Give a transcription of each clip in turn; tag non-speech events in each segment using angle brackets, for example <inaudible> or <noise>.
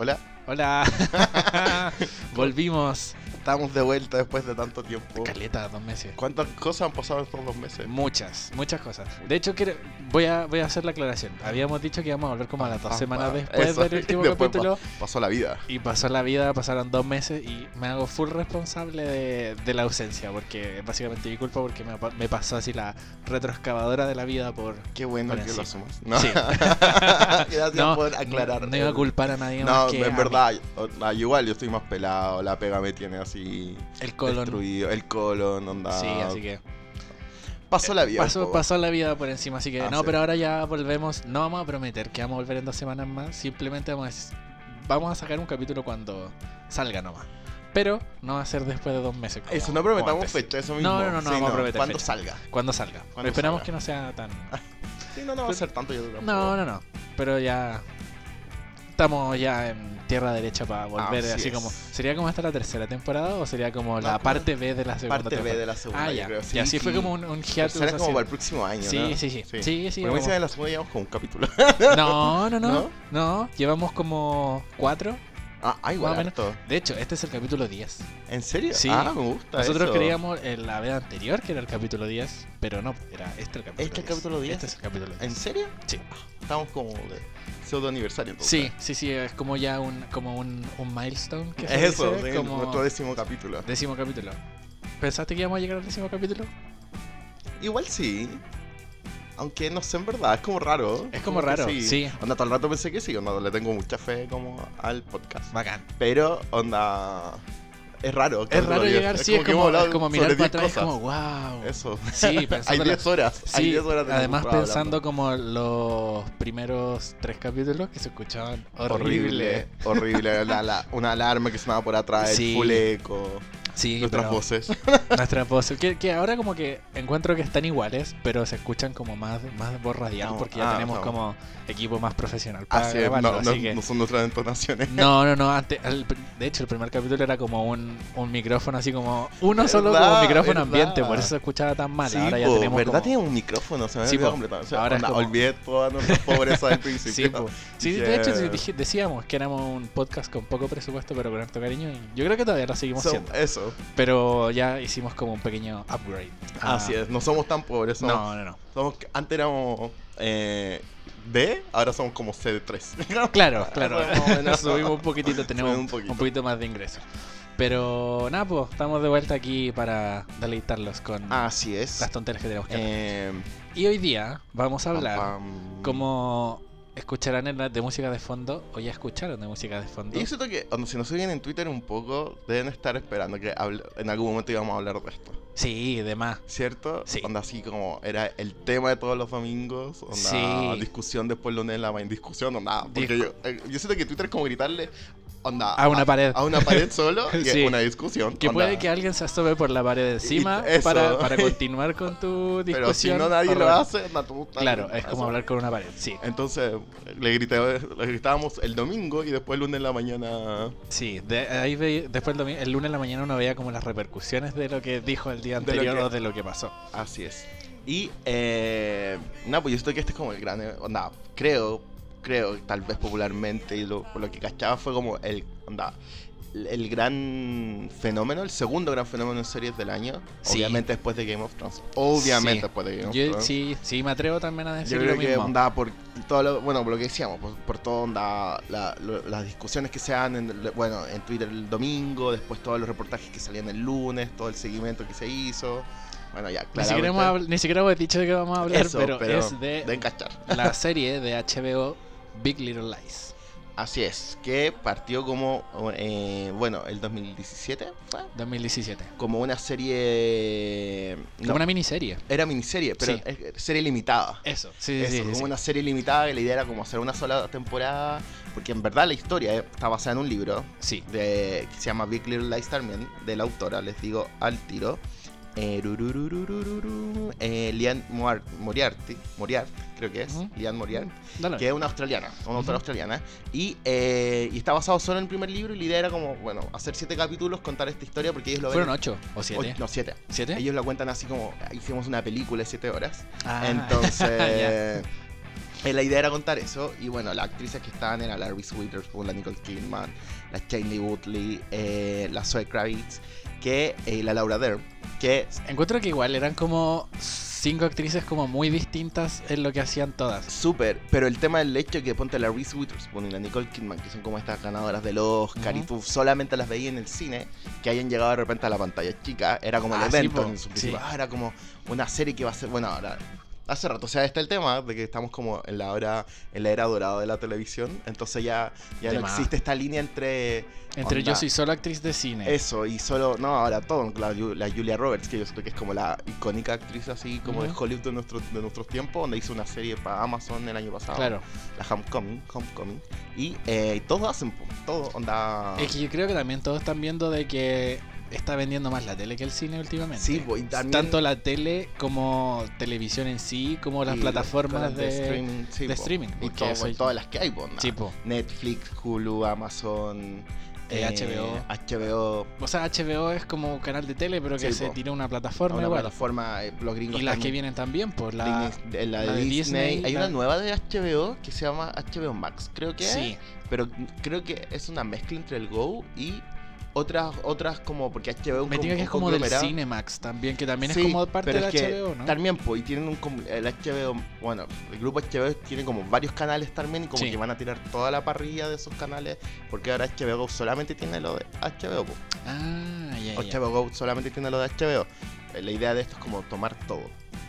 Hola. Hola. <laughs> <laughs> Volvimos. Estamos de vuelta después de tanto tiempo. Caleta, dos meses. ¿Cuántas cosas han pasado en estos dos meses? Muchas, muchas cosas. De hecho, quiero, voy, a, voy a hacer la aclaración. Habíamos dicho que íbamos a volver como a las dos Ah, semanas ah, después eso. del <laughs> último Después capítulo. Pasó la vida. Y pasó la vida, pasaron dos meses y me hago full responsable de, de la ausencia. Porque básicamente mi culpa porque me, pa- me pasó así la retroexcavadora de la vida por... Qué bueno Por que lo asumas. No. Sí. <laughs> <laughs> Gracias No, por aclarar. No, no iba a culpar a nadie No, más que en mí. verdad, ah, igual yo estoy más pelado, la pega me tiene así El colon. destruido, el colon, onda. Sí, así que... Pasó la vida. Pasó, pasó la vida por encima, así que Ah, no, sí. pero ahora ya volvemos. No vamos a prometer que vamos a volver en dos semanas más. Simplemente vamos a, vamos a sacar un capítulo cuando salga nomás. Pero no va a ser después de dos meses. como- Eso, no prometamos fecha, eso mismo. No, no, no, no Sí, vamos a prometer Cuando fecha. salga. Cuando salga. Cuando Esperamos salga. que no sea tan. <laughs> Sí, no, no va a ser tanto yo. No, no, no. Pero ya. Estamos ya en tierra derecha para volver. Así Así, como. ¿Sería como hasta la tercera temporada o sería como No, la como parte B de la segunda Parte B temporada? de la segunda, Ah, ya. creo. y así fue sí. como un, un hiatus. Será como para el próximo año, Sí, ¿no? sí, sí. Sí, sí, Pero me vamos. dicen en la segunda llevamos como un capítulo. No, no, no, <laughs> ¿No? no. Llevamos como cuatro. Ah, ah, igual Más o menos. harto. De hecho, este es el capítulo 10. ¿En serio? Sí. Ah, me gusta Nosotros eso. creíamos en la vez anterior que era el capítulo 10, pero no, era este el capítulo ¿Este el 10. capítulo 10? Este es el capítulo 10. ¿En serio? Sí. Estamos como de pseudo aniversario entonces. Sí, sí, sí, es como ya un, como un, un milestone. Que se Es eso, dice, sí, como nuestro décimo capítulo. décimo capítulo. ¿Pensaste que íbamos a llegar al décimo capítulo? Igual sí. Aunque no sé, en verdad, es como raro. Es como que raro, sí. Onda, todo el rato pensé que sí, onda, le tengo mucha fe como al podcast. Bacán. Pero, onda, es raro. Es raro 10. llegar, sí, es que como, es como mirar para 10 atrás, es como, wow. Eso. Sí, <laughs> hay pensando 10 horas. hay Sí, 10 horas de además pensando hablando. como los primeros tres capítulos que se escuchaban horrible. Horrible, horrible. la- la- una alarma que sonaba por atrás, Sí. el full eco, Sí, nuestras pero voces. <laughs> nuestras voces. Que, que ahora como que encuentro que están iguales, pero se escuchan como más, más voz radial No, porque ya ah, tenemos no. como equipo más profesional para Así grabarlo, no, no, así que- no son nuestras entonaciones. No, no, no. <laughs> Antes, el de hecho, el primer capítulo era como un, un micrófono así como. Uno solo Verdad, como micrófono verdad. ambiente, por eso se escuchaba tan mal. Sí, ahora ya po, tenemos. ¿verdad? como- Tiene un micrófono, se me Sí, olvidó po. completamente. O sea, Ahora es onda, como- olvidé toda nuestra pobreza del <laughs> principio. Sí, Yeah. de hecho decíamos que éramos un podcast con poco presupuesto, pero con harto cariño. Y yo creo que todavía lo seguimos So- siendo. eso, Pero ya hicimos como un pequeño upgrade. Ah, así es. No somos tan pobres. Somos, No, no, no. somos- antes éramos eh, D, ahora somos como C3. Claro, <laughs> claro. Eso, más o menos. <laughs> Subimos un poquitito, tenemos un poquito. más de ingresos. Pero nada, pues estamos de vuelta aquí para deleitarlos con Así es. las tonterías que tenemos que hacer. Eh, Y hoy día vamos a hablar, pam, pam. como escucharán en la de música de fondo, o ya escucharon de música de fondo. Y yo siento que cuando si nos siguen en Twitter un poco, deben estar esperando que hable- en algún momento íbamos a hablar de esto. Sí, de más. ¿Cierto? Sí. Onda así como era el tema de todos los domingos. Onda Sí. discusión después lunes en la mañana. Discusión, onda. Porque Discu- yo, eh, yo siento que Twitter es como gritarle onda, A una pared. A una pared solo <laughs> y Sí. es una discusión. Que onda. puede que alguien se asome por la pared de encima <laughs> para, para continuar con tu discusión. Pero si no nadie lo hace, Claro, es como hablar con una pared, sí. Entonces le, grité, le gritábamos el domingo y después el lunes en la mañana. Sí, de, ahí ve- después el, domi- el lunes en la mañana uno veía como las repercusiones de lo que dijo el día anterior o de lo que pasó. Así es. Y, eh, nada, pues yo siento que este es como el gran. eh, Onda, creo, creo, tal vez popularmente, y lo, por lo que cachaba fue como el. Onda, el- gran fenómeno, el segundo gran fenómeno en series del año. Sí. Obviamente después de Game of Thrones. Obviamente Sí. después de Game of Yo Thrones. sí, sí, me atrevo también a Yo decir creo lo que mismo. onda por todo lo, bueno, por lo que decíamos, por, por todo onda, la- lo- las discusiones que se dan en, bueno, en Twitter el domingo, después todos los reportajes que salían el lunes, todo el seguimiento que se hizo. Bueno, ya, Ni siquiera, hemos, ni siquiera hemos dicho de qué vamos a hablar, Eso, pero, pero es de de encachar. la serie de HBO Big Little Lies. Así es, que partió como, eh, bueno, el 2017 fue, 2017. como una serie... Como no, una miniserie. Era miniserie, pero Sí. serie limitada. Eso, sí, Eso, sí, como sí. una serie limitada y la idea era como hacer una sola temporada, porque en verdad la historia eh, está basada en un libro Sí. de, que se llama Big Little Lies también, de la autora, les digo al tiro. Eh, eh, Lian Moar- Moriarty, Moriarty, creo que es, Ujú. Lian Moriarty, Dale. que es una australiana, una autora Ujú. australiana, y, eh, y está basado solo en el primer libro y la idea era como, bueno, hacer siete capítulos, contar esta historia porque ellos lo ven... ¿Fueron ocho o siete? o- no, siete. ¿Siete? Ellos lo cuentan así como, hicimos una película de siete horas. Ah, <laughs> Entonces, Eh, la idea era contar eso. Y bueno, las actrices que estaban eran la Reese Witherspoon, la Nicole Kidman, la Shailene Woodley, eh, la Zoe Kravitz, que, eh, la Laura Dern, que Encuentro que igual eran como cinco actrices como muy distintas en lo que hacían todas. Súper, pero el tema del hecho que ponte la Reese Witherspoon y la Nicole Kidman, que son como estas ganadoras del Oscar y Ujú. tú solamente las veías en el cine, que hayan llegado de repente a la pantalla chica, era como el Ah, evento en su sí. Ah, era como una serie que iba a ser, bueno, ahora hace rato, o sea, está el tema de que estamos como en la hora, en la era dorada de la televisión, entonces ya, ya no existe esta línea entre Entre Onda. yo soy solo actriz de cine. eso y solo, no, ahora todo, la, Ju- la Julia Roberts, que yo siento que es como la icónica actriz así como de. Hollywood de, nuestro, de nuestros tiempos, donde hizo una serie para Amazon el año pasado Claro. la Homecoming, Homecoming. Y eh, todos hacen, todo onda. Es que yo creo que también todos están viendo de que está vendiendo más la tele que el cine últimamente. Sí, y también- Tanto la tele como televisión en sí, como las y plataformas de, streaming, sí, de streaming, Y todo- todas las que hay, onda. Sí. Netflix, Hulu, Amazon. Eh, HBO. HBO. O sea, HBO es como un canal de tele, pero que Sí, se po. tira una plataforma Una igual. plataforma, eh, los gringos Y las que vienen también, pues la... La de Disney. Disney, Hay la- una nueva de HBO que se llama HBO Max, creo que. Sí, Pero creo que es una mezcla entre el Go y otras, otras como. Porque HBO es un me diga que es como del. Cinemax también, que también Sí, es como parte pero de es que HBO, ¿no? También, pues, y tienen un el HBO, bueno, el grupo HBO tiene como varios canales también y como Sí. que van a tirar toda la parrilla de esos canales porque ahora HBO solamente tiene lo de HBO, po. Ah, ya. HBO solamente tiene lo de HBO. Eh, La idea de esto es como tomar todo.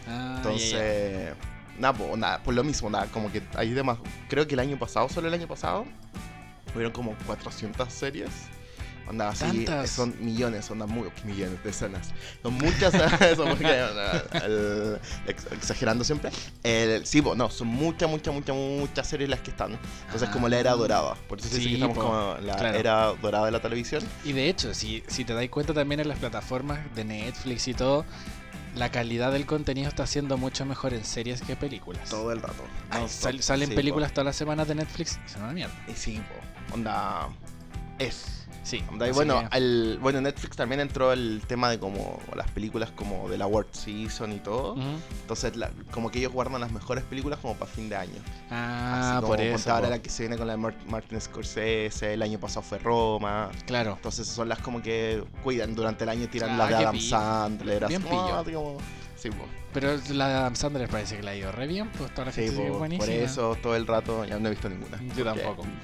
Ah, Entonces, nada, po, nada, por lo mismo, nada, como que hay demás. Creo que el año pasado, solo el año pasado, hubieron como 400 series. Onda, así, son millones, onda, muy, millones, decenas. Son muchas, <laughs> eso porque, onda, el- ex- exagerando siempre. El, sí, po, no, son muchas, muchas, muchas, muchas series las que están. Entonces, como la era Ah. dorada. Por eso dice Sí, que estamos po, como la claro. era dorada de la televisión. Y de hecho, si, si te das cuenta también en las plataformas de Netflix y todo, la calidad del contenido está siendo mucho mejor en series que películas. Todo el rato. Ay, non-stop. sal- salen Sí, po. películas todas las semanas de Netflix y son una mierda. Y sí, po, onda, es. Sí. Así bueno, que- el, bueno, Netflix también entró el tema de como las películas como de la World Season y todo. Entonces, la- como que ellos guardan las mejores películas como para fin de año. Ah, Así como por eso. ahora la que se viene con la de Mar- Martin Scorsese, el año pasado fue Roma. Claro. Entonces son las como que cuidan durante el año, tiran Ah, la de Adam. Sandler. Bien pillo. como- sí, po. Pero la de Adam Sandler parece que la ha ido re bien, pues toda la Sí, gente po, buenísima. por eso todo el rato ya no he visto ninguna. Yo tampoco. <laughs>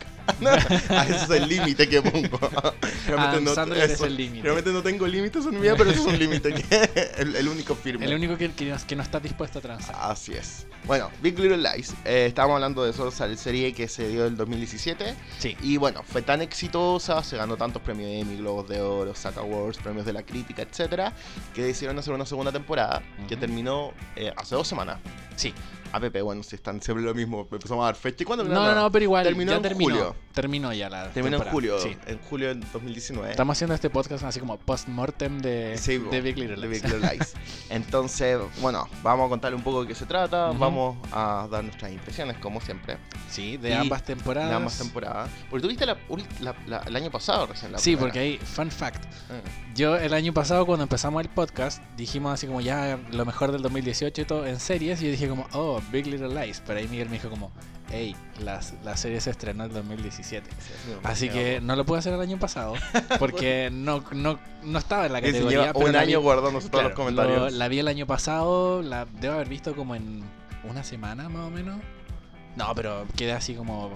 Ah, ese es el límite que pongo. <laughs> Adam no- Sandler es el límite. Realmente no tengo límites en mi vida, pero eso es un límite que <laughs> el, el único firme. El único que, que, no, que no está dispuesto a transar. Así es. Bueno, Big Little Lies. eh, estábamos hablando de eso, esa serie que se dio el 2017. Sí. Y bueno, fue tan exitosa, se ganó tantos premios Emmy, Globos de Oro, SAG Awards, premios de la crítica, etcétera, que decidieron hacer una segunda temporada que terminó eh, hace dos semanas. Sí. APP, bueno, si están siempre lo mismo, empezamos a dar fecha. ¿Y cuándo No, no, no, pero igual. Terminó ya en terminó. julio. Terminó ya la. Terminó en julio, Sí. en julio del 2019. Estamos haciendo este podcast así como post-mortem de, Sí, de Big Little Lies. Big Little Lies. <laughs> Entonces, bueno, vamos a contarle un poco de qué se trata, vamos a dar nuestras impresiones, como siempre, Sí, de Y ambas temporadas. de ambas temporadas. Porque tuviste la, ul- la- la- el año pasado recién la Sí, primera. porque hay, fun fact, Eh, yo el año pasado cuando empezamos el podcast dijimos así como ya lo mejor del 2018 y todo en series y yo dije como, oh, Big Little Lies, pero ahí Miguel me dijo como, hey, las, la serie se estrenó en 2017. sí, sí, Así que no lo pude hacer el año pasado <laughs> porque no, no, no estaba en la categoría. lleva pero un la año vi- guardándose todos los comentarios. lo- la vi el año pasado, la debo haber visto como en una semana más o menos. No, pero quedé así como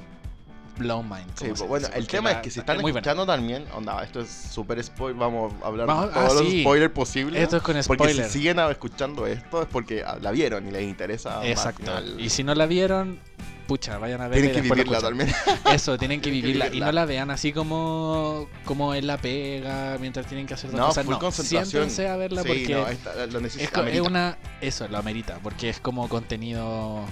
blown mind. Sí, se bueno, el porque tema es que si están escuchando también, onda, esto es súper spoiler, vamos a hablar Vamos- de todos ah, los sí. spoilers posibles. Esto es con porque spoiler. si siguen escuchando esto es porque ah, la vieron y les interesa. Exacto. Y si no la vieron, pucha, vayan a verla. Tienen y que vivirla también. <laughs> Eso, tienen que Tienen que vivirla. Y no la vean así como, como en la pega, mientras tienen que hacer No, cosas. full No, concentración. siéntense a verla sí, porque no, esta- lo es, es una... Eso, lo amerita, porque es como contenido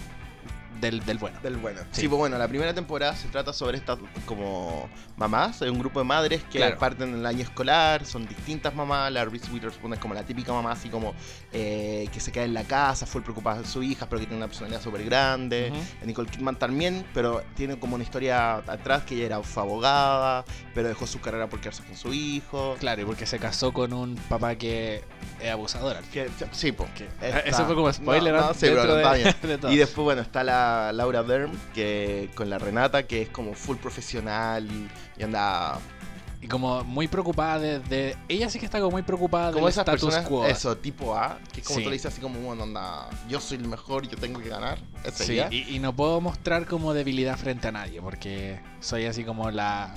del, del bueno. Del bueno. Sí. Sí. pues bueno, la primera temporada se trata sobre estas como mamás, hay un grupo de madres que Claro. parten en el año escolar, son distintas mamás, la Reese Witherspoon es como la típica mamá así como eh, que se queda en la casa, full preocupada de su hija, pero que tiene una personalidad súper grande. Ujú. La Nicole Kidman también, pero tiene como una historia atrás que ella era fue abogada, pero dejó su carrera por quedarse con su hijo. Claro, y porque se casó con un papá que es abusador. al. Que, sí, Está- Eso fue como spoiler No, no, sí, está de, <laughs> de. Y después, bueno, está la, la Laura Dern, que con la Renata, que es como full profesional y anda Y como muy preocupada de, de- Ella sí que está como muy preocupada como del esas status personas, quo. eso, tipo A, que es como Sí. tú le dices así como, bueno, anda, yo soy el mejor, yo tengo que ganar. Ese Sí, y, y no puedo mostrar como debilidad frente a nadie, porque soy así como la,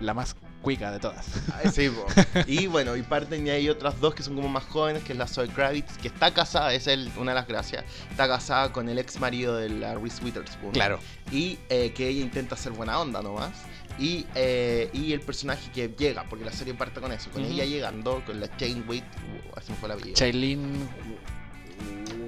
la más cuica de todas. Sí, po. <laughs> y bueno, y parten y hay otras dos que son como más jóvenes, que es la Zoe Kravitz, que está casada, es el, una de las gracias, está casada con el ex marido de la Reese Witherspoon. Claro. Y eh, que ella intenta ser buena onda nomás. Y, eh, y el personaje que llega, porque la serie parte con eso, con ella llegando, con la Jane Wade, uh, así me fue la vida. Shailene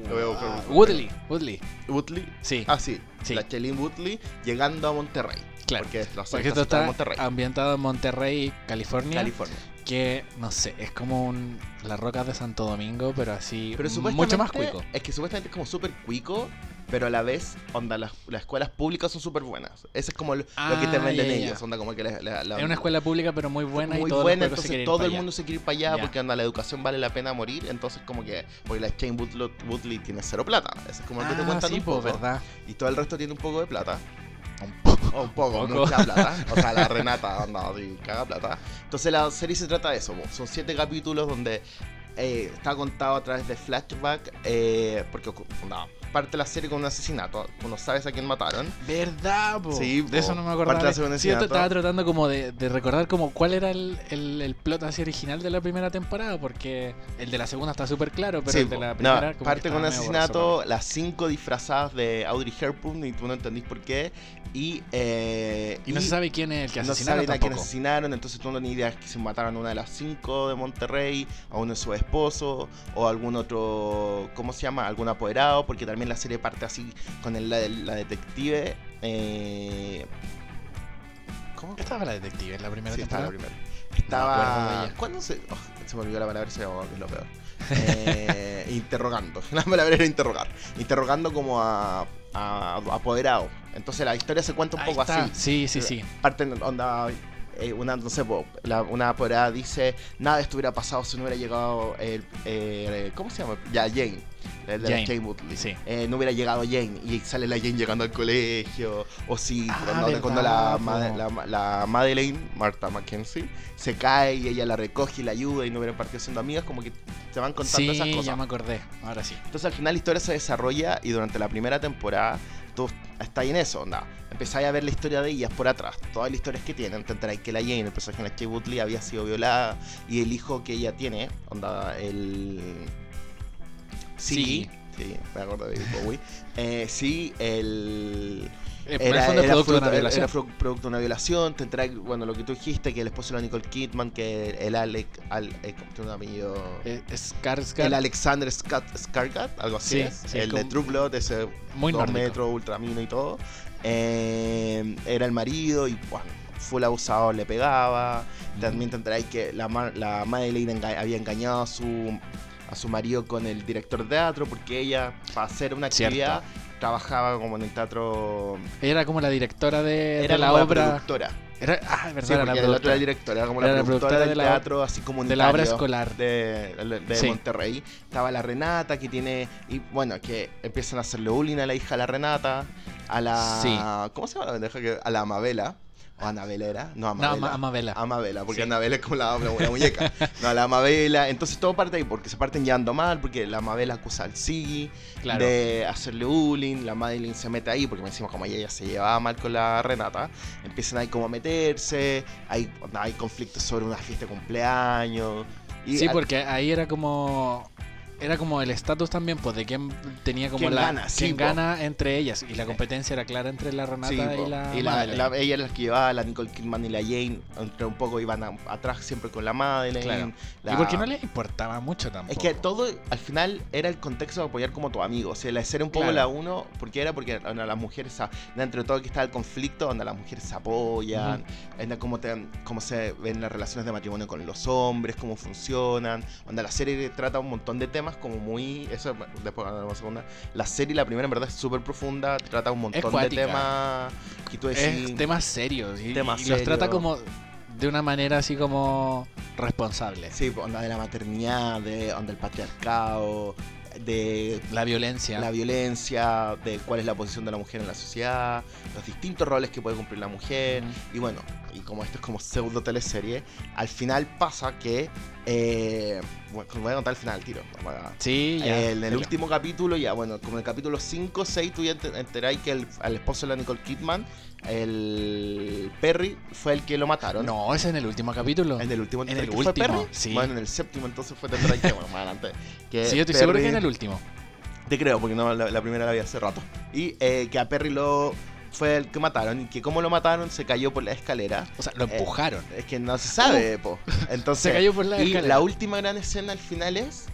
Lo voy a buscar. ah, Woodley. Woodley. Woodley. Sí, Ah, sí, Sí. la Shailene Woodley llegando a Monterrey. claro. Porque la Porque esto está situada está en Monterrey, ambientado en Monterrey, California. California. que, no sé, es como un, las rocas de Santo Domingo, pero así Pero mucho más supuestamente- cuico. Es que supuestamente es como súper cuico, pero a la vez, onda, las, las escuelas públicas son súper buenas. Eso es como lo, lo que te Ah, venden ya. ellos, onda como que la, la- la- Es una escuela pública, pero muy buena muy y todos buena, entonces todo el allá. mundo se quiere ir para allá Ya. porque anda, la educación vale la pena morir, entonces como que, porque la Chain Woodley, tiene cero plata, eso es como lo que te Ah, cuentan sí, un poco, verdad. y todo el resto tiene un poco de plata, Un <laughs> poco. un poco, mucha plata, o sea, la <laughs> Renata anda así, caga plata, entonces la serie se trata de eso, po. son siete capítulos donde eh, está contado a través de flashback, eh, porque onda, parte la serie con un asesinato, tú no sabes a quién mataron, ¿Verdad, po? Sí, de po. eso no me Parte acordaba. de la segunda Sí, yo asesinato. estaba tratando como de, de recordar como cuál era el, el, el plot así original de la primera temporada, porque el de la segunda está súper claro, pero Sí, el de la No, primera como que parte con un asesinato, las cinco disfrazadas de Audrey Hepburn y tú no entendís por qué. Y, eh. Y no se sabe quién es el que no asesinaron saben a quién asesinaron, entonces tú no ni idea que se mataron a una de las cinco de Monterrey, a uno de sus esposos, o algún otro, ¿cómo se llama? Algún apoderado, porque también la serie parte así con el- la, la detective. Eh, ¿Cómo? Estaba la detective en la primera Sí, estaba la primera. Estaba. ¿Cuándo se.? oh, se me olvidó la palabra, se que es lo peor. Eh, <laughs> interrogando. <laughs> La palabra era interrogar. Interrogando como a. a apoderado. Entonces la historia se cuenta un Ahí poco está. así. Sí, sí, sí. Parten, onda. Eh, una, no sé, la- una apoderada dice: Nada de esto hubiera pasado si no hubiera llegado. El, eh, ¿Cómo se llama? Ya, Jane. El de la Jane, Jane Woodley. sí. Eh, no hubiera llegado Jane y sale la Jane llegando al colegio. O si Ah, cuando, verdad, cuando la, la, la Madeleine, Martha Mackenzie, se cae y ella la recoge y la ayuda y no hubieran partido siendo amigas, como que se van contando esas Sí, cosas. ya me acordé. Ahora sí. Entonces al final la historia se desarrolla y durante la primera temporada tú estás en eso, onda. Empezáis a ver la historia de ellas por atrás, todas las historias que tienen, te enteráis que la Jane, el personaje de Kate Woodley, había sido violada y el hijo que ella tiene, onda, el... Sí, sí, me acuerdo de David Bowie. Eh, sí, el... Eh, producto de era- era producto de una violación. Te enteráis, bueno, lo que tú dijiste, que el esposo de la Nicole Kidman, que el Alec, al, eh, ¿cómo tiene un apellido? Eh, Skarsgård, El Alexander Scott, Skargat, algo así Sí, es. sí, el de True Blood, ese muy dos metros, ultramino y todo. Eh, era el marido y bueno, fue el abusador, le pegaba. También te enteráis que la, la Madeleine enga- había engañado a su, a su marido con el director de teatro porque ella, para hacer una Cierto. Trabajaba como en el teatro. Era como la directora de, Era de la obra. productora. Era, ah, verdad, Sí, era la era productora el director, era como Era la la productora, productora del de la- teatro así como de la obra escolar. de, de Sí. Monterrey. Estaba la Renata que tiene. Y bueno, que empiezan a hacerle bullying a la hija de la Renata. A la. Sí. ¿Cómo se llama A la Amabela. ¿O Anabela era? No, No, Amabela. Ama- Amabela. Amabela, porque Sí. Anabela es como la, la- la muñeca. <laughs> No, la Amabela. Entonces todo parte ahí porque se parten llevando mal, porque la Amabela acusa al Siggy Claro. de hacerle bullying. La Madeline se mete ahí porque me decimos como ella ya se llevaba mal con la Renata. Empiezan ahí como a meterse. Hay, hay conflictos sobre una fiesta de cumpleaños. Y sí, al- porque ahí era como era como el estatus también, pues de quién tenía como ¿Quién la gana? Quién gana entre ellas y la competencia era clara entre la Renata Sí, y la, Y la- la- ella era la que llevaba, la Nicole Kidman y la Jane, entre un poco iban a- atrás siempre con la Madeleine. Claro. la- Y porque no le importaba mucho tampoco. Es que todo al final era el contexto de apoyar como tu amigo. O sea, la serie un poco Claro. la uno, porque era porque onda, las mujeres, dentro de todo que está el conflicto, donde las mujeres se apoyan, onda, cómo, te, cómo se ven las relaciones de matrimonio con los hombres, cómo funcionan. Onda, la serie trata un montón de temas como muy. Eso después hablaremos segunda. La serie, la primera, en verdad, es súper profunda, trata un montón de temas que tú decís. es temas serios y, Temas y los trata como de una manera así como responsable. Sí, onda de la maternidad, de onda el patriarcado. de La violencia. la violencia, de cuál es la posición de la mujer en la sociedad, los distintos roles que puede cumplir la mujer. Mm. Y bueno, y como esto es como pseudo teleserie, al final pasa que. Eh, bueno, voy a contar el final al tiro. A- Sí, ya. Eh, en el último capítulo, ya bueno, como en el capítulo 5, 6, tú ya te enteráis que el, al esposo de la Nicole Kidman, el Perry, fue el que lo mataron. No, ese es en el último capítulo. En el último En ¿enteráis el que fue último, Perry? sí. Bueno, en el séptimo entonces fue tendrá que bueno, <laughs> más adelante. Que Sí, yo estoy seguro que en el último. Te creo, porque no, la, la primera la vi hace rato. Y eh, que a Perry lo fue el que mataron y que como lo mataron se cayó por la escalera. O sea, lo Eh, empujaron. Es que no se sabe, po. <laughs> Entonces, Se cayó por la y escalera. la última gran escena al final es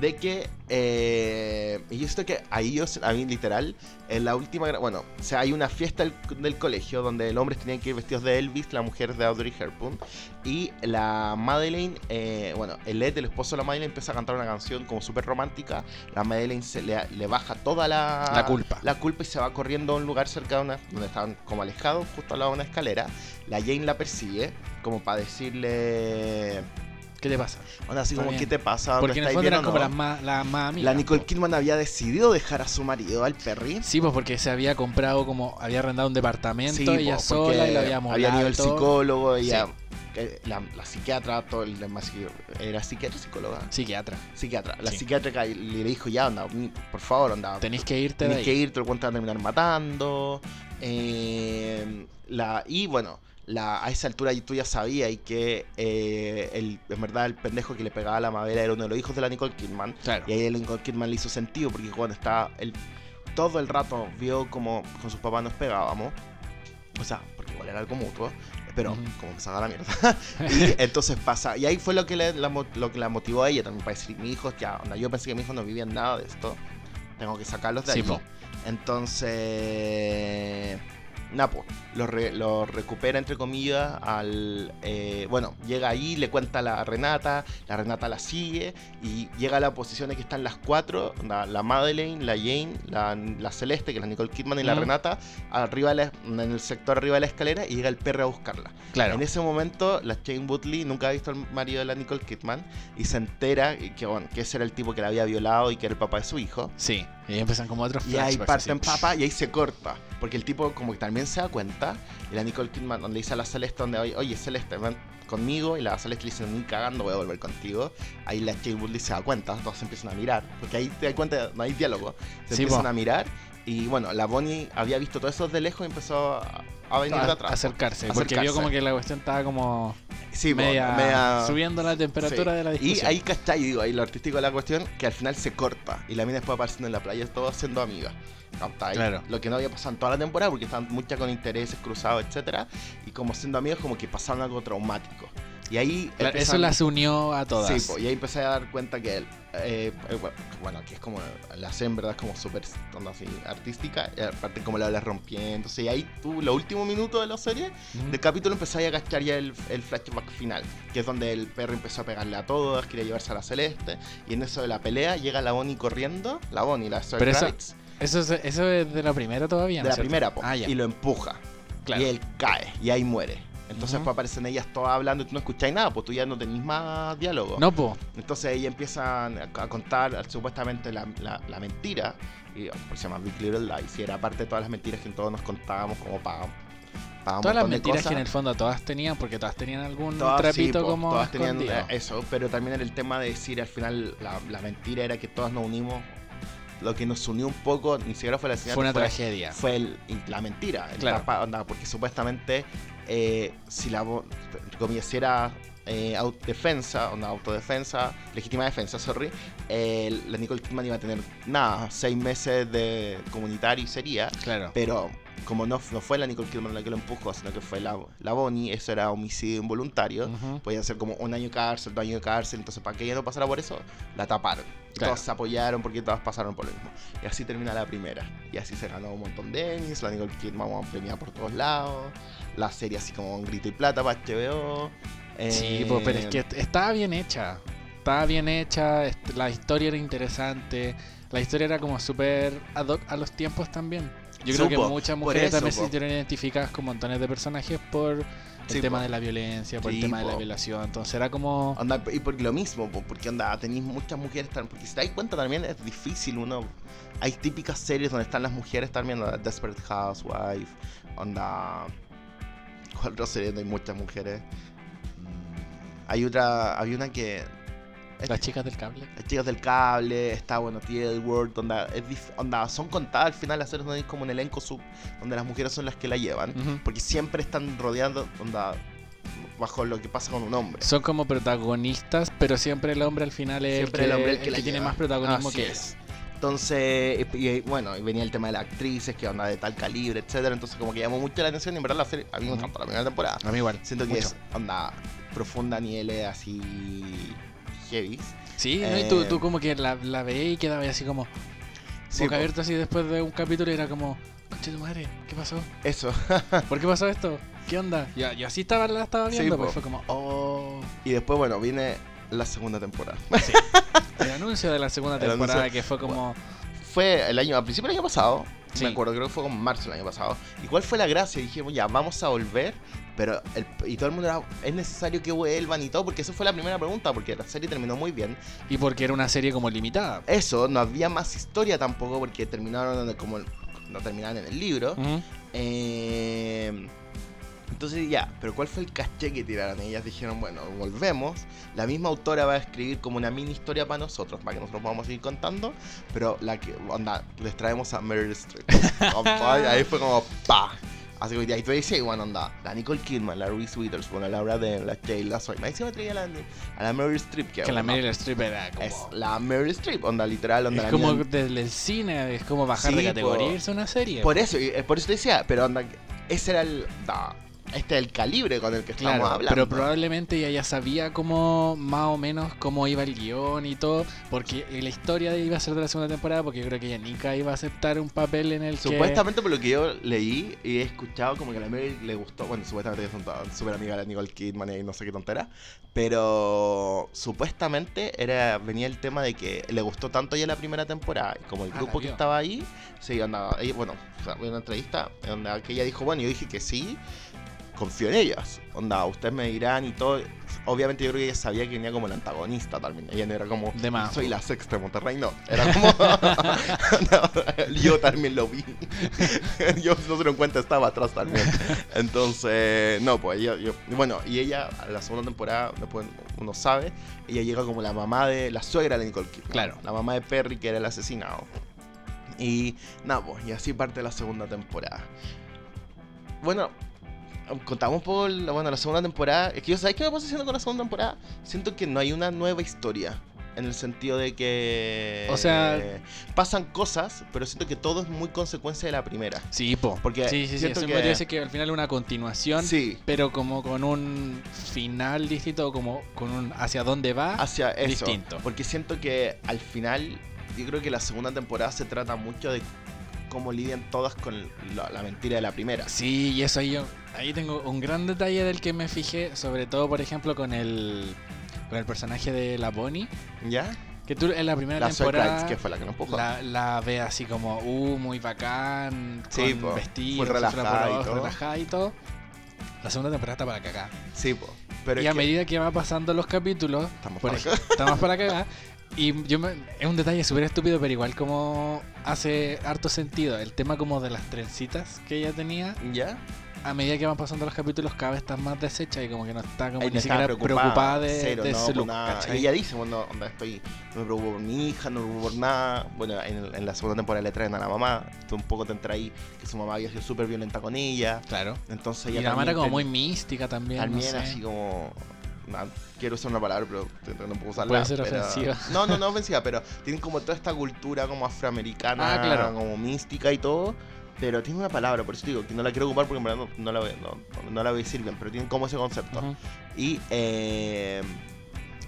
de que eh, y yo esto que ahí yo a mí literal en la última bueno o sea hay una fiesta del, del colegio donde los hombres tenían que ir vestidos de Elvis la mujer de Audrey Hepburn y la Madeleine eh, bueno el Ed el esposo de la Madeleine empieza a cantar una canción como súper romántica la Madeleine se le, le baja toda la La culpa. la culpa y se va corriendo a un lugar cerca de una donde estaban como alejados justo al lado de una escalera la Jane la persigue como para decirle ¿Qué te pasa? Onda, así Está como, bien. ¿qué te pasa? ¿Dónde Porque en el fondo eran como no?" las más, las más amigas. La Nicole po. Kidman había decidido dejar a su marido, al Perry. Sí, pues porque se había comprado como, había arrendado un departamento Sí, ella po, sola porque y la había movido. Había ido el psicólogo, ella, la, la psiquiatra, todo el demás, era psiquiatra, psicóloga, Psiquiatra. psiquiatra. La Sí. psiquiatra le dijo ya, anda, por favor, anda, Tenés que irte ahí. que irte, el cuento va a terminar matando. Eh, la, y bueno, la, a esa altura tú ya sabías y que eh, el, en verdad el pendejo que le pegaba a la madera era uno de los hijos de la Nicole Kidman. Claro. Y ahí a Nicole Kidman le hizo sentido porque cuando está el, todo el rato vio como con sus papás nos pegábamos. O sea, porque igual era algo mutuo. Pero Ujú. como me saca la mierda. <laughs> y <laughs> entonces pasa. Y ahí fue lo que, le, la, mo- lo que la motivó a ella también para decir, mi hijo, ya, onda, yo pensé que mi hijo no vivía en nada de esto. Tengo que sacarlos de ahí. Entonces. Napo, lo, re- lo recupera entre comillas al... eh, bueno, llega ahí, le cuenta a la Renata, la Renata la sigue y llega a la posición en que están las cuatro, la, la Madeleine, la Jane, la, la Celeste, que es la Nicole Kidman y la. Renata, arriba de la- en el sector arriba de la escalera y llega el perro a buscarla. Claro. En ese momento, la Jane Butley nunca ha visto al marido de la Nicole Kidman y se entera que, bueno, que ese era el tipo que la había violado y que era el papá de su hijo. Sí. Y ahí empiezan como otros Y ahí parten así. papa y ahí se corta. Porque el tipo como que también se da cuenta. Y la Nicole Kidman donde dice a la Celeste donde oye, oye Celeste, ven conmigo. Y la Celeste le dice, ni cagando voy a volver contigo. Ahí la Jane Woodley se da cuenta, todos se empiezan a mirar. Porque ahí te das cuenta, no hay diálogo. Se Sí, empiezan po. a mirar. Y bueno, la Bonnie había visto todo eso de lejos y empezó a, venir de A- atrás. acercarse, A porque vio acercarse. como que la cuestión estaba como Sí, media, media- subiendo la temperatura Sí. de la Y discusión. ahí, ¿cachai? Digo, ahí lo artístico de la cuestión, que al final se corta. Y la mina después apareciendo en la playa, todos siendo amigas. Claro. Lo que no había pasado en toda la temporada, porque estaban muchas con intereses cruzados, etcétera Y como siendo amigas, como que pasaron algo traumático. Y ahí. Claro, eso las unió a todas. Sí, po, y ahí empecé a dar cuenta que él, eh, eh, bueno, que es como la en verdad es como súper así, artística, y aparte como la hablas rompiendo. Y ahí tú, los últimos minutos de la serie, Ujú. del capítulo empezáis a cachar ya el, el flashback final, que es donde el perro empezó a pegarle a todos, quería llevarse a la celeste, y en eso de la pelea llega la Bonnie corriendo, la Bonnie, la Zoe Pero Kravitz, Eso, es, eso es de la primera todavía, de ¿no la es cierto? primera, po, Ah, ya. y lo empuja, Claro. y él cae, y ahí muere. Entonces Ujú. pues aparecen ellas todas hablando y tú no escucháis nada, pues tú ya no tenés más diálogo. No, po. Entonces ahí empiezan a contar supuestamente la, la- la mentira, y pues, se llama Big Little Lies, y era parte de todas las mentiras que todos nos contábamos como para... Todas las de mentiras cosas. que en el fondo todas tenían, porque todas tenían algún Todas, trapito sí, po, como todas tenían escondido. eh, eso, pero también era el tema de decir al final la, la mentira era que todas nos unimos. Lo que nos unió un poco, ni siquiera fue la señal, Fue una tragedia. fue el- la mentira. el Claro. tapa- onda, porque supuestamente, eh, si la comillas, si era eh, autodefensa, una autodefensa, legítima defensa, sorry, eh, la Nicole Kidman iba a tener nada, seis meses de comunitario y sería. Claro. Pero como no, no fue la Nicole Kidman la que lo empujó, sino que fue la, la Bonnie, eso era homicidio involuntario. Ujú. Podía ser como un año de cárcel, dos años de cárcel, entonces para que ella no pasara por eso, la taparon. Claro. Todos se apoyaron porque todas pasaron por lo mismo. Y así termina la primera. Y así se ganó un montón de Emmys, la Nicole Kidman premiada por todos lados, la serie así como un grito y plata para HBO. Sí, eh, po, pero es que estaba bien hecha. Estaba bien hecha, la historia era interesante, la historia era como súper ad hoc a los tiempos también. Yo creo que muchas por mujeres eso, también se sintieron identificadas con montones de personajes por el Sí, tema po. de la violencia, por Sí, el tema de la violación. Entonces era como. Onda, y porque lo mismo, po, porque onda, tenéis muchas mujeres porque si te das cuenta también es difícil uno. Hay típicas series donde están las mujeres también, onda, Desperate Housewife, onda. ¿Cuál otra serie donde hay muchas mujeres? Mm, Hay otra, había una que. Las chicas del cable. Las chicas del cable, está bueno, T.L. World, onda, es onda, son contadas al final las series donde hay como un elenco sub, donde las mujeres son las que la llevan, porque siempre están rodeando, onda, bajo lo que pasa con un hombre. Son como protagonistas, pero siempre el hombre al final es Siempre el el que, hombre el que el la que tiene más protagonismo Así que es. es. Entonces, y, y, bueno, y venía el tema de las actrices, que onda de tal calibre, etcétera. Entonces, como que llamó mucho la atención y en verdad la serie, a mí me encantó la primera temporada. A mí igual. Siento que mucho. es onda profunda, niveles así heavy. Sí, ¿no? y tú, tú como que la, la veías y quedabas así como Sí, boca abierta así después de un capítulo y era como, conche tu madre, ¿qué pasó? eso. <laughs> ¿Por qué pasó esto? ¿Qué onda? Y, y así estaba, la estaba Sí, viendo, po. pues fue como, oh. y después, bueno, viene la segunda temporada. <laughs> El anuncio de la segunda El temporada anuncio- que fue como, fue el año, a principio del año pasado, Sí. me acuerdo, creo que fue como en marzo del año pasado. ¿Y cuál fue la gracia? Dijimos, ya, vamos a volver, pero, el- y todo el mundo era, es necesario que vuelvan y todo, porque eso fue la primera pregunta, porque la serie terminó muy bien. y porque era una serie como limitada. Eso, no había más historia tampoco, porque terminaron como, no terminaron en el libro. Eh, entonces ya, pero ¿cuál fue el caché que tiraron? Ellas dijeron, bueno, volvemos. La misma autora va a escribir como una mini historia para nosotros, para que nosotros podamos seguir contando. Pero la que, onda, les traemos a Meryl Streep. <laughs> Ahí fue como, pa. Así que ahí tú dices, bueno, onda, la Nicole Kidman, la Reese Witherspoon, la Laura Dern, la Taylor Swift. Ahí se me traía la, a la Meryl Streep. Que, Que la Meryl Streep era como... Es la Meryl Streep, onda, literal, onda. Es la como mina- desde el cine, es como bajar de Sí, categoría po. y irse a una serie. Por eso, eh, por eso te decía, pero onda, ese era el. da, este es el calibre con el que estamos Claro, hablando. pero probablemente ella ya sabía cómo, más o menos, cómo iba el guion y todo, porque la historia iba a ser de la segunda temporada, porque yo creo que ella nunca iba a aceptar un papel en el que... Supuestamente por lo que yo leí y he escuchado, como que a la Mary le gustó, bueno, supuestamente son súper amigas de Nicole Kidman y no sé qué tontera, pero supuestamente era venía el tema de que le gustó tanto ya la primera temporada, y como el Ah, grupo que estaba ahí, sí, onda, ella- bueno, o sea, una entrevista donde que ella dijo, bueno, yo dije que sí, confío en ellas, onda, ustedes me dirán y todo, obviamente yo creo que ella sabía que venía como el antagonista también, ella no era como, De más. soy la sexta de Monterrey, no, <laughs> era como, no, <laughs> yo también lo vi. <laughs> yo no se lo cuenta, estaba atrás también. Entonces, no, pues ella, yo- bueno, y ella, a la segunda temporada, después uno sabe, ella llega como la mamá de, la suegra de Nicole Kidman. Claro. La mamá de Perry, que era el asesinado. Y nada, pues, y así parte la segunda temporada. Bueno, contamos la, bueno, la segunda temporada. Es que yo, ¿sabes qué me pasa haciendo con la segunda temporada? Siento que no hay una nueva historia. En el sentido de que. O sea- Pasan cosas, pero siento que todo es muy consecuencia de la primera. Sí, po. Porque sí, sí, sí, eso que- decir que al final una continuación, Sí, pero como con un final distinto, como con un hacia dónde va. hacia eso. distinto. Porque siento que al final, yo creo que la segunda temporada se trata mucho de cómo lidian todas con la, la mentira de la primera. Sí, y eso ahí yo. Ahí tengo un gran detalle del que me fijé, sobre todo, por ejemplo, con el. Con el personaje de la Bonnie. ¿Ya? Que tú en la primera La temporada. Que fue la que nos empujó. La, la ve así como, uh, muy bacán, Sí, con po, vestido, muy relajada y todo. relajada y todo. La segunda temporada está para cagar. Sí, po. Pero y a que medida que va pasando los capítulos, estamos por para ej- estamos para <laughs> cagar. Y yo me- es un detalle súper estúpido, pero igual como hace harto sentido. El tema como de las trencitas que ella tenía, ¿Ya? A medida que van pasando los capítulos, cada vez está más deshecha y como que no está como ni no siquiera preocupada, de, cero, de no, ese por look. Y ella dice, bueno, onda, estoy, no me preocupo por mi hija, no me preocupo por nada. Bueno, en, en la segunda temporada le traen a la mamá. Tú un poco te entra ahí que su mamá había sido súper violenta con ella. Claro. Entonces Y ella la mamá era como muy mística también. no También sé. así como... nah, quiero usar una palabra, pero no puedo usarla. Puede ser pero- ofensiva. No, no, no ofensiva, pero tienen como toda esta cultura como afroamericana, <laughs> Ah, claro. como mística y todo. Pero tiene una palabra, por eso digo que no la quiero ocupar porque en verdad no, no la, voy, no, no la voy a decir bien, pero tienen como ese concepto. Ujú. Y eh,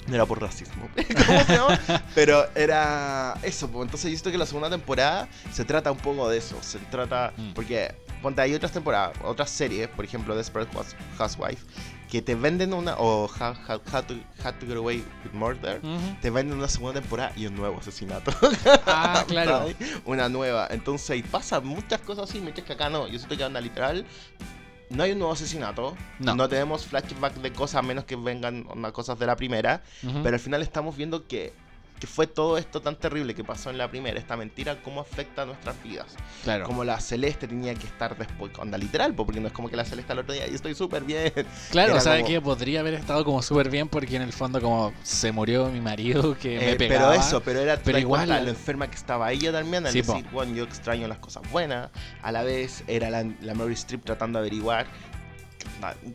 no era por racismo, <laughs> ¿cómo se llama? Pero era eso, pues entonces yo siento que la segunda temporada se trata un poco de eso, se trata, Mm. porque ponte hay otras temporadas, otras series, por ejemplo Desperate House- Housewife, que te venden una, o How, How- How to, How to Get Away with Murder, te venden una segunda temporada y un nuevo asesinato. Ah, <laughs> claro. una nueva. Entonces, y pasa muchas cosas así, mientras que acá no. Yo siento que anda literal. No hay un nuevo asesinato. No. tenemos flashback de cosas, a menos que vengan cosas de la primera. Pero al final estamos viendo que, que fue todo esto tan terrible que pasó en la primera, esta mentira, cómo afecta a nuestras vidas. claro. Como la Celeste tenía que estar después, onda literal, po, porque no es como que la Celeste al otro día y estoy súper bien. <laughs> Claro, era o sea como- que podría haber estado como súper bien porque en el fondo como se murió mi marido que me Eh, pegaba. pero eso, pero era pero igual- cuenta lo enferma que estaba ella también, al Sí, decir, bueno, yo extraño las cosas buenas, a la vez era la, la Mary Streep tratando de averiguar.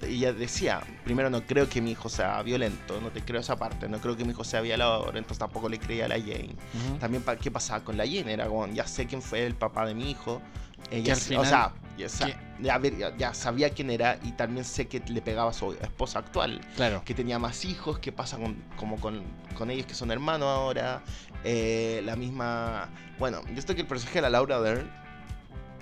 Ella decía, primero no creo que mi hijo sea violento, no te creo esa parte, no creo que mi hijo sea violador, entonces tampoco le creía a la Jane. Ujú. También, pa- ¿qué pasaba con la Jane? Era como, ya sé quién fue el papá de mi hijo. Ella, final- o sea, ya, sa- que- ya ver- ya- ya sabía quién era y también sé que le pegaba a su esposa actual Claro. que tenía más hijos, que pasa con, como con, con ellos que son hermanos ahora. Eh, la misma. Bueno, yo estoy que el personaje de la Laura Dern.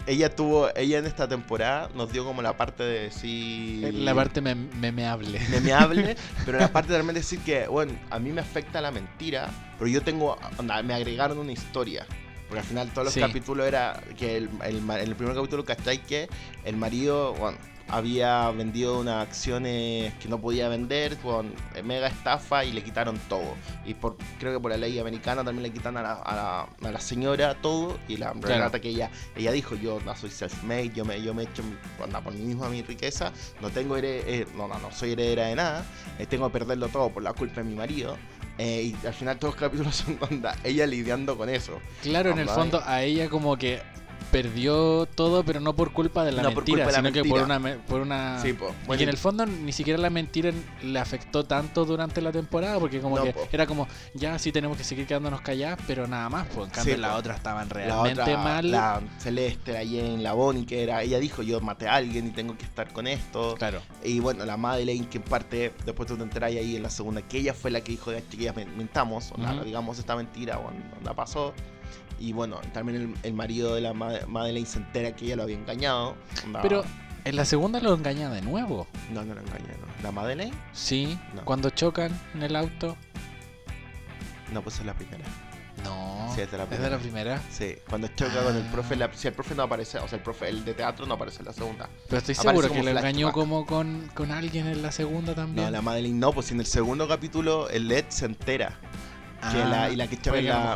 Ella tuvo. Ella en esta temporada nos dio como la parte de decir. La parte mem- memeable. memeable, <laughs> pero la parte de realmente decir que, bueno, a mí me afecta la mentira, pero yo tengo, onda, me agregaron una historia. Porque al final todos los Sí. capítulos era que el, el primer capítulo, ¿cachai? Que el marido, bueno, había vendido unas acciones que no podía vender, con mega estafa y le quitaron todo. Y por creo que por la ley americana también le quitan a la, a la, a la señora todo. Y la relata que ella, ella dijo, yo no soy self-made, yo me, yo me mi- onda, por mí misma mi riqueza, no tengo eh, no, no, no soy heredera de nada, eh, tengo que perderlo todo por la culpa de mi marido. Eh, y al final todos los capítulos <laughs> son onda, ella lidiando con eso. Claro, en el fondo a ella como que perdió todo, pero no por culpa de la No por mentira, culpa de la sino que por una, me- por una... Sí, po. y Bueno, en el fondo ni siquiera la mentira le afectó tanto durante la temporada, porque como No, que po. era como, ya sí tenemos que seguir quedándonos calladas, pero nada más, pues en cambio Sí, po. otras estaban la realmente otra, mal. la Celeste, la Jane, la Bonnie, que era, ella dijo, yo maté a alguien y tengo que estar con esto. Claro, Y bueno, la Madeleine, que en parte, después tú te enteras ahí en la segunda, que ella fue la que dijo, chiquillas, men- mentamos, onda, Ujú. digamos esta mentira, bueno, onda pasó. Y bueno, también el, el marido de la Ma- Madeleine se entera que ella lo había engañado. pero en la segunda lo engaña de nuevo. No, no lo engañó, no. ¿La Madeleine? Sí, No. cuando chocan en el auto. No, pues es la primera. No, Sí, es de la es de primera. la primera. Sí, cuando choca con el Ah. profe, la, si el profe no aparece, o sea, el profe, el de teatro no aparece en la segunda. Pero estoy Aparece seguro que lo engañó como con, con alguien en la segunda también. No, la Madeleine no, pues en el segundo capítulo el Led se entera. Que la- y la que choca en la-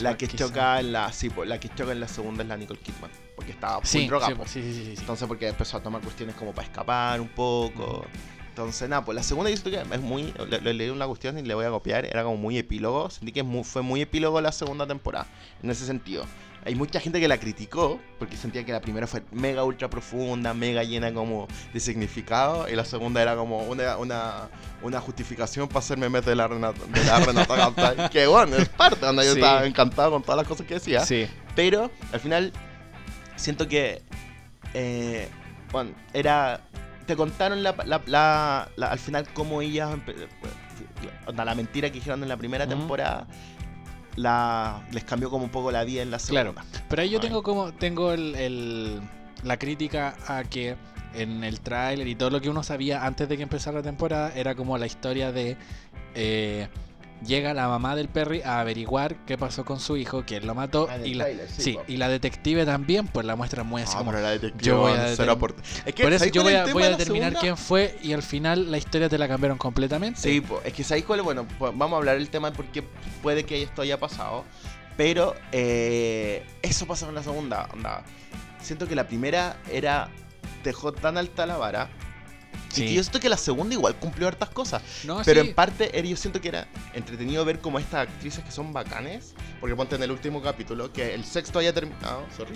La que quizá. choca en la, sí, la que choca en la segunda es la Nicole Kidman, porque estaba muy Sí, droga, sí, pues. sí. Entonces porque empezó a tomar cuestiones como para escapar un poco. Entonces, nada, pues la segunda yo que es muy. Le, le leí una cuestión y le voy a copiar. Era como muy epílogo. Sentí que es muy- fue muy epílogo la segunda temporada. En ese sentido. Hay mucha gente que la criticó porque sentía que la primera fue mega ultra profunda, mega llena como de significado. Y la segunda era como una, una, una justificación para hacer memes de la Renata, <laughs> de la Renata Que bueno, es parte donde yo estaba encantado con todas las cosas que decía. Sí, Pero al final siento que, eh, bueno, era... Te contaron la, la- la- la- al final cómo ellas... onda, la mentira que dijeron en la primera temporada la, les cambió como un poco la vida en la Claro. segunda. pero ahí yo tengo como tengo el, el- la crítica a que en el tráiler y todo lo que uno sabía antes de que empezara la temporada era como la historia de eh, llega la mamá del Perry a averiguar qué pasó con su hijo, quién lo mató Ah, en y la, sí, y la detective también pues la muestra muy así Ah, como pero la detective, yo voy a. Es que, por eso ¿sabéis yo voy a, voy de determinar segunda? quién fue y al final la historia te la cambiaron completamente. Sí, po, es que sabéis cuál? Bueno, pues vamos a hablar del tema porque puede que esto haya pasado. Pero eh, eso pasa con la segunda. Onda. Siento que la primera era. Dejó tan alta la vara. Y Sí. que yo siento que la segunda igual cumplió hartas cosas. No, Pero sí. en parte era- yo siento que era entretenido ver como estas actrices que son bacanes. Porque ponte en el último capítulo que el sexto haya terminado. Sorry.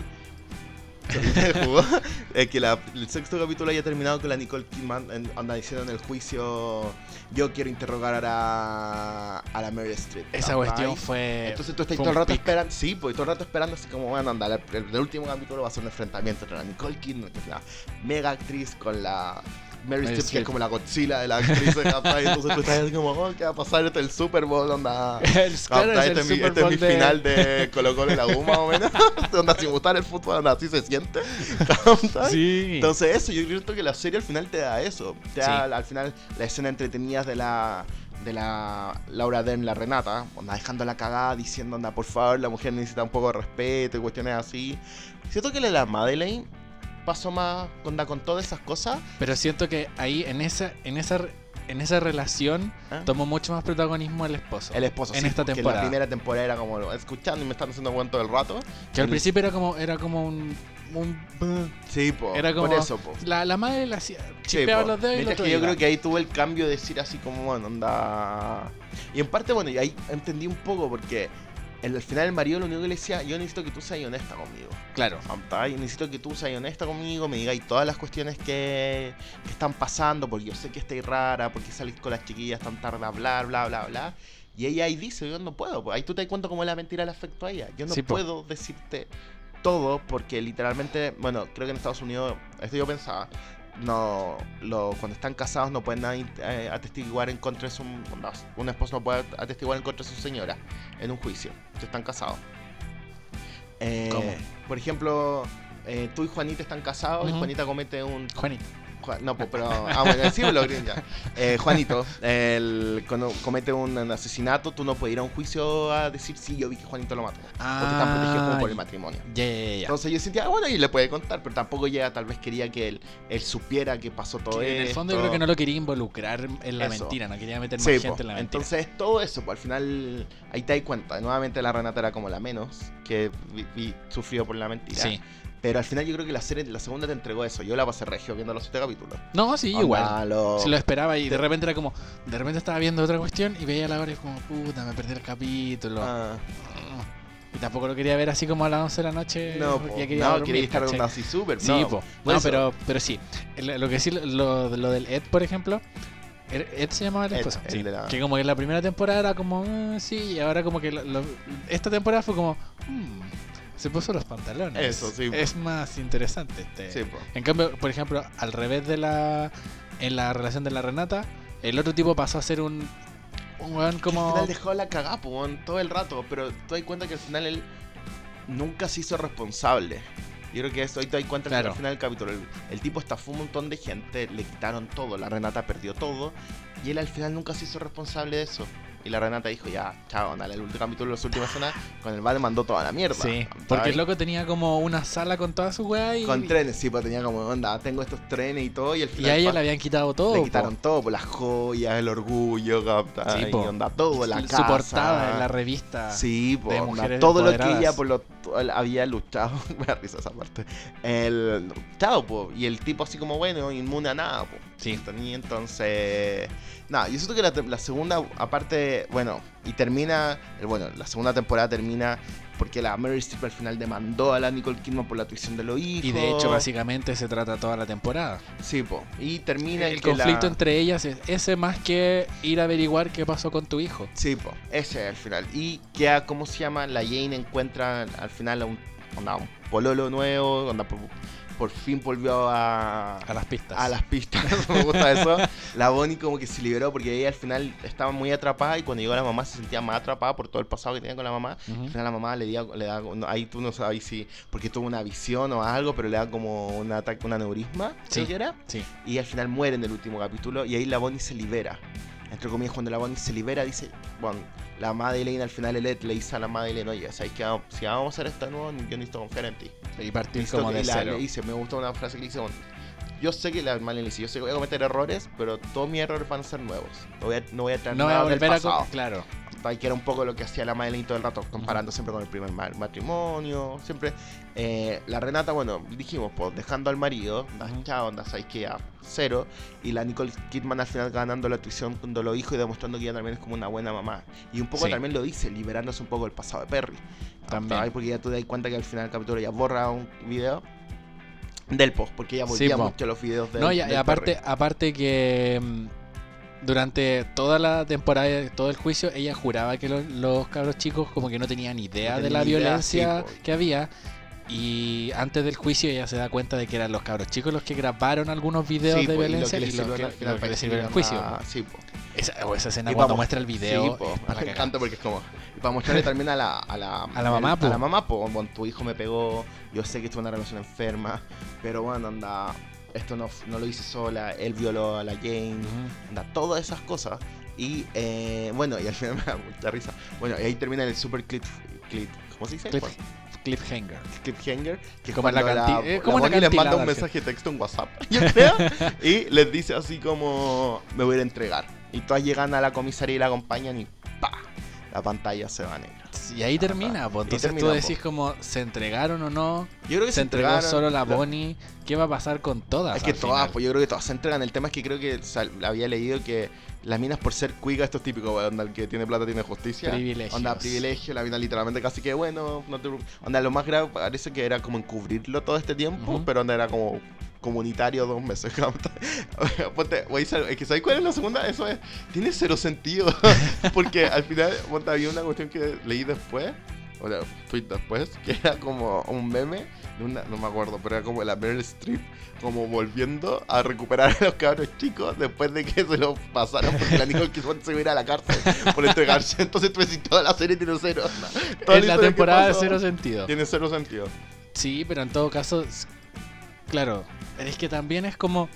Jugó. <laughs> Eh, que la- el sexto capítulo haya terminado con la Nicole Kidman en- anda diciendo en el juicio yo quiero interrogar a, a la Mary Street. Esa cuestión fue. Entonces tú estás todo el rato esperando, sí, pues todo el rato esperando así como, bueno, anda, el, el último capítulo va a ser un enfrentamiento entre la Nicole Kidman, que es una mega actriz, con la Meryl Streep, que es como la Godzilla de la actriz, ¿cachai? Entonces tú estás así como, oh, ¿qué va a pasar? Este es el Super Bowl, onda. El- claro, ¿cachai? es el este es mi, Super este es mi Bowl de- final de Colo Colo y la U, más o menos. <laughs> <laughs> onda, sin gustar el fútbol, onda, así se siente. Sí. Entonces eso, yo creo que la serie al final te da eso. Te da Sí. al, al final la escena entretenida de la de la Laura Dern, la Renata, onda dejando la cagada diciendo, anda, por favor, la mujer necesita un poco de respeto y cuestiones así. Siento que la de la Madeleine pasó más onda con todas esas cosas. Pero siento que ahí, en esa, en esa, en esa relación, ¿eh? tomó mucho más protagonismo el esposo. El esposo, en sí, esta temporada. la primera temporada era como escuchando y me están haciendo buen todo el rato. que al el- principio era como, era como un, un Sí, po, Era como- por eso, po. la, la madre le hacía Sí, los dedos y otro que yo creo que ahí tuvo el cambio de decir así como, bueno, anda... Y en parte, bueno, y ahí entendí un poco porque el- al final el marido lo único que le decía, yo necesito que tú seas honesta conmigo. Claro. ¿cachai? Necesito que tú seas honesta conmigo, me digáis todas las cuestiones que, que están pasando, porque yo sé que estáis rara, porque salís con las chiquillas tan tarde a hablar, bla, bla, bla. Y ella ahí dice, yo no puedo, pues ahí tú te das cuenta cómo la mentira le afectó a ella. Yo no Sí, po. puedo decirte todo porque literalmente, bueno, creo que en Estados Unidos, esto yo pensaba, no, lo, cuando están casados no pueden eh, atestiguar en contra de su, no, un esposo no puede atestiguar en contra de su señora en un juicio, si están casados. Eh, ¿Cómo? Por ejemplo, eh, tú y Juanita están casados y. Juanita comete un Juanito. Juan- no, pero. Ah, bueno, sí, lo green ya. Eh, Juanito, el, cuando comete un, asesinato, tú no puedes ir a un juicio a decir, sí, yo vi que Juanito lo mató. porque están protegidos como por el Ah, matrimonio. Ya, ya, ya, ya. Entonces yo sentía, ah, bueno, y le puede contar, pero tampoco ella tal vez quería que él, él supiera que pasó todo Que en el fondo yo creo que no lo quería involucrar en la Eso. mentira, no quería meter más Sí, gente po. en la mentira. Entonces todo eso, pues al final ahí te das cuenta. Nuevamente la Renata era como la menos que vi- vi- sufrió por la mentira. sí. Pero al final yo creo que la serie, la segunda te entregó eso. Yo la pasé regio viendo los siete capítulos. No, sí, Onda, igual. lo- Se lo esperaba y de Te- repente era como, de repente estaba viendo otra cuestión y veía la hora y como, puta, me perdí el capítulo. Ah, Y tampoco lo quería ver así como a las 11 de la noche. no, porque po, ya quería no, quería estar así súper. Sí, no, po. por No, eso. pero, pero sí. Lo que sí, lo, lo del Ed, por ejemplo. Ed Ed se llamaba la Ed, esposa. sí. la- Que como que la primera temporada era como, "Ah, sí, y ahora como que lo- lo- esta temporada fue como, "Hmm, se puso los pantalones. Eso, sí. Es más interesante este. Sí. En cambio, por ejemplo, al revés de la. En la relación de la Renata, el otro tipo pasó a ser un. Un weón Al como. final dejó la weón, todo el rato. Pero te das cuenta que al final él nunca se hizo responsable. Yo creo que eso ahí te das cuenta que al final del capítulo. El, el tipo estafó un montón de gente, le quitaron todo, la Renata perdió todo. Y él al final nunca se hizo responsable de eso. Y la Renata dijo, ya, chao, dale, el último capítulo, las últimas escenas, con el bar mandó toda la mierda. Sí, ¿cachai? porque el loco tenía como una sala con todas sus weas y. Con trenes, sí, pues tenía como, onda, tengo estos trenes y todo. Y al Y final a ella le habían quitado todo. le po. quitaron todo, pues las joyas, el orgullo, ¿cachai? Sí, y onda, todo, la Su casa. portada en la revista. Sí, po, de onda, todo lo que ella por lo había luchado. <laughs> Me da risa esa parte. El chao, po, y el tipo así como bueno, inmune a nada, po. Sí. Tenía entonces. Nada, yo siento que la, la segunda, aparte, bueno, y termina. el- Bueno, la segunda temporada termina porque la Mary Streep al final demandó a la Nicole Kidman por la tuición de los hijos. Y de hecho, básicamente se trata toda la temporada. Sí, po. Y termina El que conflicto la- entre ellas es ese más que ir a averiguar qué pasó con tu hijo. Sí, po, ese es el final. Y queda, ¿cómo se llama? La Jane encuentra al final a un, onda, un pololo nuevo, onda, por, fin volvió a, A las pistas. a las pistas, <laughs> me gusta eso. La Bonnie como que se liberó porque ella al final estaba muy atrapada y cuando llegó la mamá se sentía más atrapada por todo el pasado que tenía con la mamá. Al final la mamá le da, le da no, ahí tú no sabes si porque tuvo una visión o algo, pero le da como un ataque, un aneurisma, Sí. creo que era Sí. y al final muere en el último capítulo y ahí la Bonnie se libera. Entre comillas, cuando la Bonnie se libera, dice, bueno, la Madeleine al final el Ed le dice a la Madeleine, oye, ¿sabes qué? Si vamos a hacer esto de nuevo, yo necesito confiar en ti. Y partir Necesito como que- de la- cero. le dice, me gustó una frase que le dice, bueno, yo sé que la Madeleine dice, yo sé que voy a cometer errores, pero todos mis errores van a ser nuevos. No voy a, no voy a traer No voy a nada del a... pasado. co- Claro. Que era un poco lo que hacía la Madeleine todo el rato, comparando siempre con el primer ma- matrimonio, siempre. Eh, la Renata, bueno, dijimos, pues dejando al marido, chao, onda, sabes que a cero, y la Nicole Kidman al final ganando la tuición cuando lo dijo y demostrando que ella también es como una buena mamá. Y un poco Sí. también lo dice, liberándose un poco del pasado de Perry. También. Porque ya tú te das cuenta que al final del capítulo ya borra un video del post, porque ella volvía po. mucho los videos de No, y, y aparte, aparte que mm, durante toda la temporada, todo el juicio, ella juraba que los, los cabros chicos como que no tenían idea No de la idea, violencia sí, que había. Y antes del juicio ella se da cuenta de que eran los cabros chicos los que grabaron algunos videos Sí, de po, y lo violencia que que, al que le el juicio. a- Sí, po. Esa, o esa escena Y cuando vamos- muestra el video. Sí, es para me encanta porque es como. Para mostrarle también a la. A la, <laughs> A la mamá, a po. la mamá, po. Bueno, tu hijo me pegó. Yo sé que estuvo en una relación enferma. Pero bueno, anda. Esto no, no lo hice sola. Él violó a la Jane. Ujú. Anda, todas esas cosas. Y eh, bueno, y al final <laughs> me da mucha risa. Bueno, y ahí termina el super clip. clip ¿Cómo se dice? Clip- Cliffhanger. cliffhanger. Que Como la la, eh, la la les manda un mensaje de texto en WhatsApp, <laughs> yo creo. y les dice así como: Me voy a entregar. Y todas llegan a la comisaría y la acompañan y ¡pa! La pantalla se va negra. Y ahí termina, pues. Entonces termina, tú po. decís como, ¿se entregaron o no? Yo creo que ¿Se entregó entregaron, solo la- Bonnie? ¿Qué va a pasar con todas? Es que todas, final? pues yo creo que todas se entregan. El tema es que creo que sal- había leído que las minas por ser cuica, esto es típico, onda, el que tiene plata tiene justicia. Privilegios. Onda, privilegio, la mina literalmente casi que, bueno, no te preocupes. Onda, lo más grave parece que era como encubrirlo todo este tiempo, Ujú. pero onda era como comunitario dos meses. <laughs> Ponte, es que ¿sabes cuál es la segunda? Eso es, tiene cero sentido. <laughs> Porque al final, ponte, había una cuestión que leí después, o sea, tweet después, que era como un meme, una- no me acuerdo, pero era como la Meryl Streep como volviendo a recuperar a los cabros chicos después de que se los pasaron porque la Nicole Kidman se iba a la cárcel por entregarse. Entonces, pues, si toda la serie tiene cero. Toda Es la que temporada de cero sentido. Tiene cero sentido. Sí, pero en todo caso, claro, es que también es como...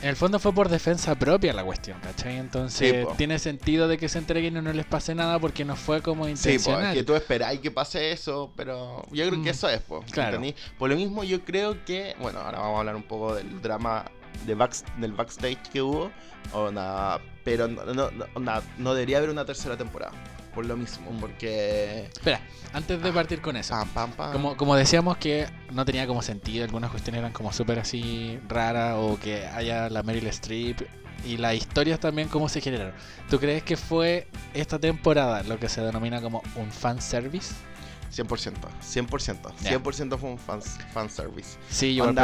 En el fondo fue por defensa propia la cuestión, ¿cachai? Entonces Sí, po. tiene sentido de que se entreguen y no les pase nada porque no fue como Sí, intencional. pues, que tú esperáis que pase eso, pero yo creo Mm. que eso es, pues. Claro. ¿entendí? Por lo mismo, yo creo que, bueno, ahora vamos a hablar un poco del drama de backs- del backstage que hubo, onda, pero no, no, no, no debería haber una tercera temporada, por lo mismo, Mm. porque... Espera, antes de partir con eso. Pam, pam, pam. Como, como decíamos que no tenía como sentido, algunas cuestiones eran como súper así raras o que haya la Meryl Streep y las historias también cómo se generaron. ¿Tú crees que fue esta temporada lo que se denomina como un fanservice? 100%, 100%, Ya. 100% fue un fan, fanservice. Sí, yo Onda-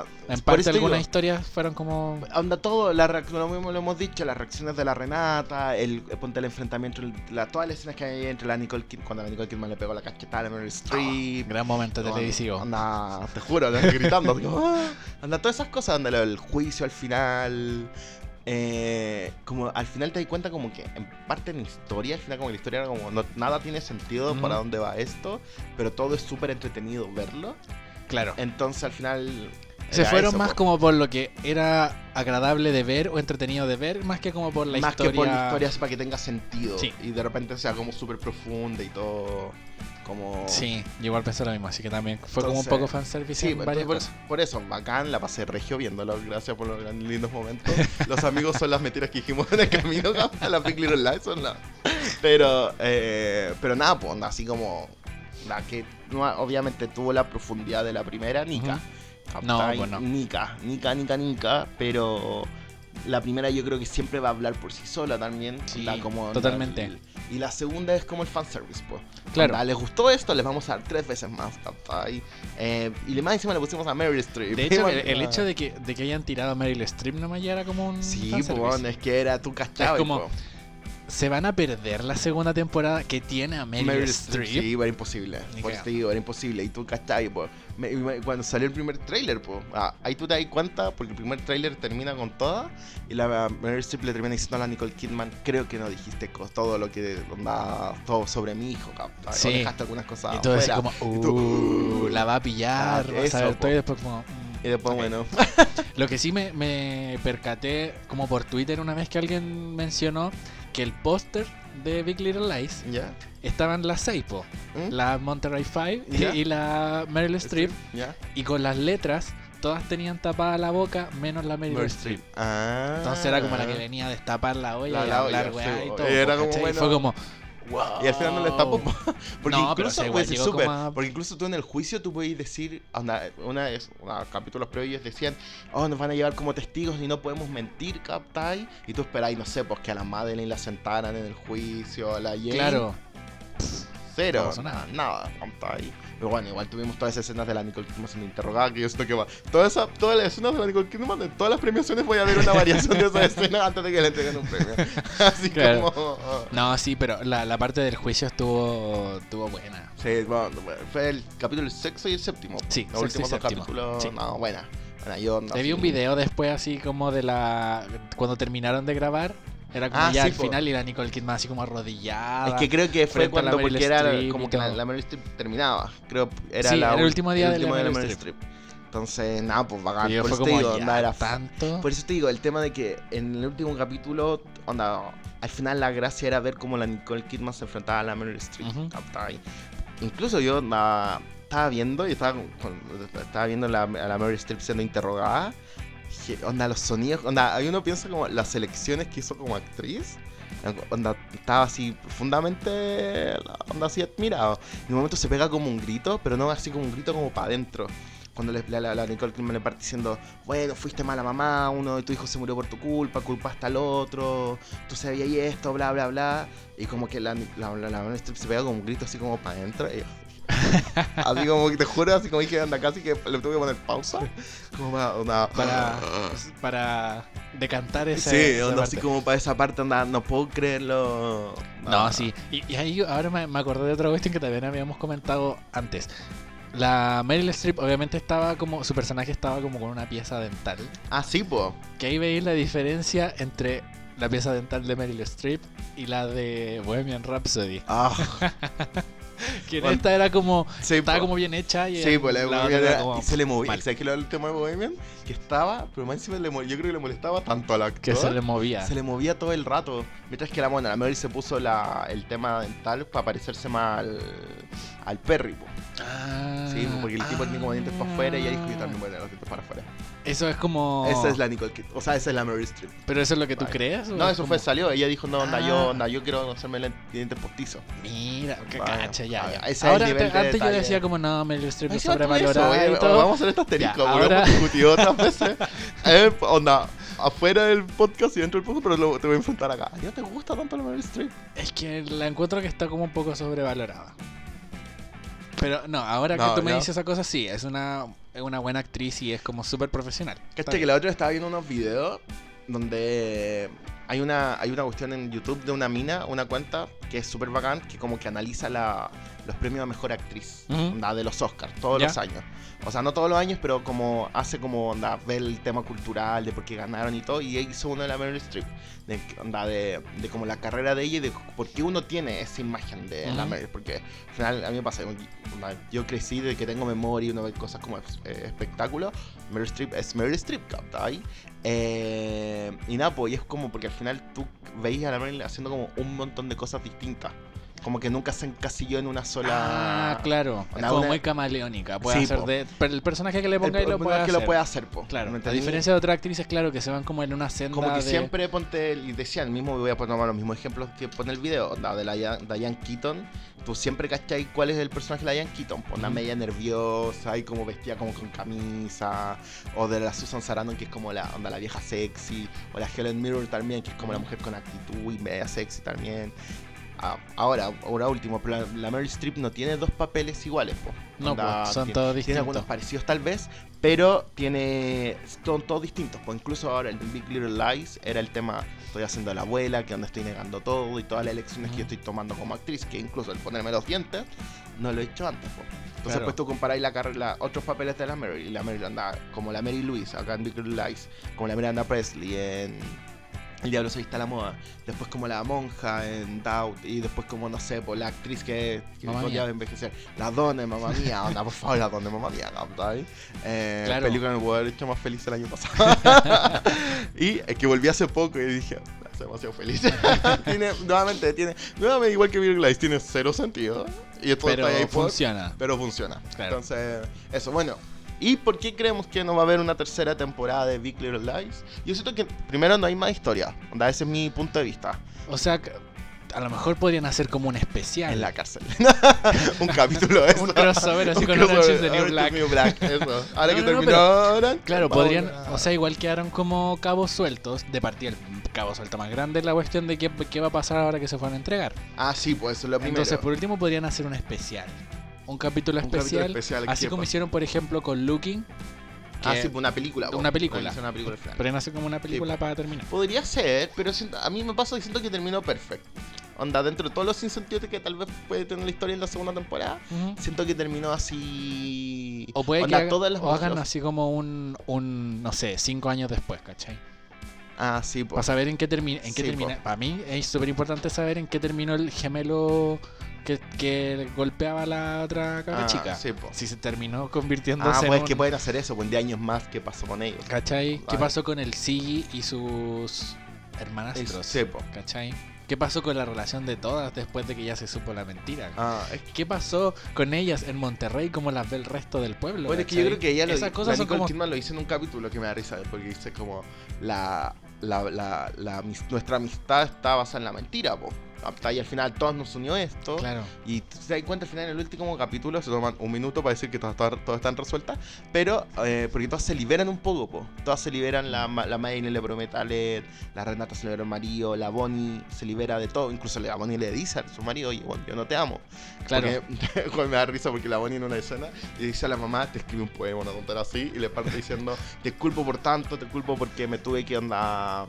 lo mismo. En parte algunas historias fueron como... Onda todo, la lo mismo lo hemos dicho, las reacciones de la Renata, el ponte el enfrentamiento, el- la, todas las escenas que hay entre la Nicole Kidman, cuando la Nicole Kidman le pegó la cachetada a Meryl Streep. Gran momento televisivo. Anda, te juro, <laughs> gritando. digo, "Ah". anda, todas esas cosas, anda, lo del juicio al final. Eh, como al final te das cuenta como que en parte en historia, al final como que la historia era como no- nada tiene sentido para dónde va esto, pero todo es súper entretenido verlo. Claro. Entonces al final... Se fueron eso, más como por lo que era agradable de ver o entretenido de ver, más que como por la más historia. que por la historia para que tenga sentido Sí. y de repente sea como súper profunda y todo como Sí, igual pensé lo mismo, así que también fue como un poco fanservice Sí, en por, varias por- cosas. por eso, bacán, la pasé regio viéndolo, gracias por los lindos momentos. <laughs> Los amigos son las mentiras que dijimos en el camino <laughs> a la Big Little Lies, son la- Pero, eh, pero nada, pues, onda, así como, la que no- obviamente tuvo la profundidad de la primera, Nika. No, ¿cachai? pues. Nika, Nika, Nika, Nika, pero la primera yo creo que siempre va a hablar por sí sola también. Sí, la como, totalmente. y la segunda es como el fanservice, pues. Claro. Onda, ¿Les gustó esto? Les vamos a dar tres veces más, ¿cachai? Eh, y más encima le pusimos a Meryl Streep. De hecho, <laughs> el, el hecho de que, de que hayan tirado a Meryl Streep nomás ya era como un Sí, pues, es que era tu cachado. Es como- Se van a perder la segunda temporada que tiene a Meryl, Streep. Sí, era imposible. Por eso te digo, era imposible. Y tú cachai, pues. Me- me- Cuando salió el primer tráiler, pues. ah, ahí tú te das cuenta, porque el primer tráiler termina con toda. Y la Meryl Streep le termina diciendo a la Nicole Kidman, creo que no dijiste todo lo que onda, todo sobre mi hijo. O Sí. dejaste algunas cosas Y todo así como, Y tú, uh, la va a pillar, Ah, va a eso, todo y después como... mm. Y después, Ok. bueno. <laughs> Lo que sí me, me percaté como por Twitter una vez que alguien mencionó que el póster de Big Little Lies ¿Ya? Estaban las seis, po. ¿Mm? La Monterey Five y, Ya. y la Meryl Streep. ¿Ya? Y con las letras, todas tenían tapada la boca, menos la Meryl, Meryl Streep. Ah. Entonces era como la que venía a destapar la olla La- y la hablar olla, weá sí, y todo. Era como, ¿cachai? Y bueno. fue como, wow. Y al final no le tapó. po. <laughs> Porque No, pero incluso o sea, igual puede ser llegó súper. como a- Porque incluso tú en el juicio tú puedes decir. Una vez, una, capítulos previos decían, oh, nos van a llevar como testigos y no podemos mentir, ¿captai? Y tú esperáis, no sé, pues que a la Madeleine la sentaran en el juicio, a la Jane. Claro, Cero. No nada. Nada, ahí. Pero bueno, igual tuvimos todas esas escenas de la Nicole Kidman siendo interrogada, que yo siento que va. Toda esa, todas las escenas de la Nicole Kidman, en todas las premiaciones voy a ver una variación de esa escena antes de que le entreguen un premio. <laughs> Así Claro. como. No, sí, pero la, la parte del juicio estuvo, estuvo buena. Sí, bueno, fue el capítulo sexto y el séptimo. Sí, los últimos dos capítulos. Sí. No, buena. Buena, yo no, Te vi un video después así como de la... Cuando terminaron de grabar. Era como Ah, ya sí, al po. final y la Nicole Kidman así como arrodillada. Es que creo que fue frente a la cuando, porque era como que la, la Meryl Streep terminaba. Creo era Sí, la era el último día de la Meryl Streep. Entonces, nada, pues bacán. Por eso te digo, onda, era tanto. Por eso te digo, el tema de que en el último capítulo, onda, al final la gracia era ver cómo la Nicole Kidman se enfrentaba a la Meryl Streep. Estaba ahí. Incluso yo onda, estaba viendo y estaba, estaba viendo la- a la Meryl Streep siendo interrogada. Onda, los sonidos, onda, ahí uno piensa como las elecciones que hizo como actriz. Onda, estaba así profundamente, onda así admirado. En un momento se pega como un grito, pero no así como un grito como para adentro. Cuando le, la, la- Nicole Kidman le parte diciendo, bueno, fuiste mala mamá, uno de tu hijo se murió por tu culpa, culpaste al otro, tú sabías esto, bla, bla, bla. Y como que la, la, la, la se pega como un grito así como para adentro. y- <laughs> así como que te juro, así como dije, anda, casi que le tuve que poner pausa. Como para, onda, Para, para decantar esa Sí, esa onda, así como para esa parte, onda, no puedo creerlo. No, sí. Y, y ahí ahora me, me acordé de otra cuestión que también habíamos comentado antes. La Meryl Streep obviamente estaba como, su personaje estaba como con una pieza dental. Ah, sí, po. Que ahí veis la diferencia entre la pieza dental de Meryl Streep y la de Bohemian Rhapsody. Ah, <laughs> Que en Bueno, esta era como, sí, estaba po. como bien hecha y Sí, pues la, la era era- como y se le movía. mal. ¿Sabes qué lo del tema de Bohemian? Que estaba, pero más encima le yo creo que le molestaba tanto al actor. que se le movía. Se le movía todo el rato. Mientras que la mona, la Meryl se puso la, el tema dental para parecerse más al, al Perry, po. Ah, Sí, porque el tipo tiene como dientes para afuera y ella dijo yo también ah. voy a tener los dientes para afuera. Eso es como... Esa es la Nicole Kidman. O sea, esa es la Meryl Streep. ¿Pero eso es lo que tú Vale. crees? o No, es eso como- fue, salió. Ella dijo, no, onda, Ah. yo, onda, yo quiero hacerme el dientes postizos. Mira, que Vaya, cacha, ya. ese es el Ahora, nivel antes, de antes yo detalle. decía como no, Meryl Streep es sobrevalorada y todo. Vamos a hacer este asterisco, Ya, ahora- hemos discutido <laughs> otras veces. Eh, onda, afuera del podcast y dentro del podcast, pero lo- te voy a enfrentar acá. ¿Ya te gusta tanto la Meryl Streep? Es que la encuentro que está como un poco sobrevalorada. Pero no, ahora No, que tú me no. dices esa cosa, sí, es una, es una buena actriz y es como súper profesional. Caché que bien. la otra estaba viendo unos videos donde hay una, hay una cuestión en YouTube de una mina, una cuenta que es súper bacán, que como que analiza la, los premios a mejor actriz Ujú. onda, de los Oscars todos Ya. los años. O sea, no todos los años, pero como hace como onda, ver el tema cultural de por qué ganaron y todo. Y hizo uno de la Meryl Streep, de, onda, de, de como la carrera de ella y de por qué uno tiene esa imagen de la Ujú. Meryl. Porque al final a mí me pasa, onda, yo crecí de que tengo memoria y uno ve cosas como eh, espectáculo. Meryl Streep es Meryl Streep, ¿cachai? Eh, y nada, pues y es como porque al final tú veías a la Meryl haciendo como un montón de cosas distintas. Como que nunca se encasilló en una sola. Ah, claro. Es como una- muy camaleónica. Puede Sí, hacer po. de. Pero el personaje que le El ponga y lo puede es que hacer. lo puede hacer, po. Claro. ¿me A diferencia de otras actrices, claro, que se van como en una senda Como que de- siempre ponte, y decía el mismo, voy a tomar los mismos ejemplos que pone el video, onda, de la Dia- Diane Keaton, tú siempre cachai cuál es el personaje de Diane Keaton, pues, una Ujú. media nerviosa y como vestida como con camisa, o de la Susan Sarandon que es como la, onda, la vieja sexy, o la Helen Mirror también, que es como la mujer con actitud y media sexy también. Ah, ahora, ahora último, pero la, la Meryl Streep no tiene dos papeles iguales, po. No, pues, son tiene- todos tiene distintos. algunos parecidos tal vez, pero tiene son todos distintos. Pues incluso ahora el Big Little Lies era el tema estoy haciendo la abuela, que donde estoy negando todo y todas las elecciones que yo estoy tomando como actriz, que incluso el ponerme los dientes no lo he hecho antes. pues. Entonces Claro. pues tú comparáis la carrera, otros papeles de la Mary y la Mary anda como la Mary Louise acá en Big Little Lies, como la Miranda Presley en el Diablo se viste a la moda. Después como la monja en Doubt. Y después como, no sé, por la actriz que, que podía mía. envejecer. La dona, mamá mía. Onda, por favor, la dona, mamá mía. ¿cachai? Eh, Claro. Película que me puedo haber hecho más feliz el año pasado. <laughs> y es que volví hace poco y dije, "Es demasiado feliz. <laughs> tiene, nuevamente, tiene, nuevamente igual que Big Lies, tiene cero sentido. Y esto Pero está ahí por- funciona. pero funciona. Claro. Entonces, eso, bueno. ¿Y por qué creemos que no va a haber una tercera temporada de Big Little Lies? Yo siento que primero no hay más historia. Ese es mi punto de vista. O sea, a lo mejor podrían hacer como un especial. En la cárcel. <laughs> un capítulo de <laughs> eso. Un crossover así Un con crossover, Orange is the New Black. New Black, eso. <laughs> Ahora No, que no, Orange, Claro, podrían, a- o sea, igual quedaron como cabos sueltos. De partida, el cabo suelto más grande es la cuestión de qué, qué va a pasar ahora que se fueran a entregar. Ah, sí, pues eso es lo primero. Entonces, por último, podrían hacer un especial. Un capítulo Un capítulo especial. especial, así ¿qué como hicieron, por ejemplo, con Looking. ah, sí, pues una película. una película. Una película final. Podrían hacer como una película para terminar. Podría ser, pero a mí me pasa que siento que terminó perfecto. Onda, dentro de todos los sinsentidos que tal vez puede tener la historia en la segunda temporada, Ujú. siento que terminó así. O puede Onda, que haga- todas las o hagan así como un, un, no sé, cinco años después, ¿cachai? Ah, sí, Para pues. saber en qué termina. En qué Sí, termina. po. Para mí es súper importante saber en qué terminó el gemelo que, que golpeaba a la otra cabra Ah, chica. sí, po. Si se terminó convirtiéndose Ah, en pues un- que pueden hacer eso, pues de años más, ¿qué pasó con ellos? ¿Cachai? ¿Qué pasó con el Siggy y sus hermanastros? Sí, po. ¿Cachai? ¿Qué pasó con la relación de todas después de que ya se supo la mentira? Ah, es ¿Qué pasó con ellas en Monterrey como las ve el resto del pueblo? bueno, es que yo creo que ella lo Esas la cosas son Nicole como... Lo dice en un capítulo que me da risa porque dice como la, la, la, la nuestra amistad está basada en la mentira, po. Ahí al final todos nos unió esto. Claro. Y se da cuenta al final en el último capítulo se toman un minuto para decir que todas, todas, todas están resueltas. Pero eh, porque todas se liberan un poco, po. Todas se liberan, la, la Maylin le promete a Led, la Renata se libera al marido, la Bonnie se libera de todo. Incluso la Bonnie le dice a su marido, oye, bueno, yo no te amo. Claro. Porque <laughs> me da risa porque la Bonnie en una escena le dice a la mamá, te escribe un poema, una tontería así, y le parte diciendo, te culpo por tanto, te culpo porque me tuve que onda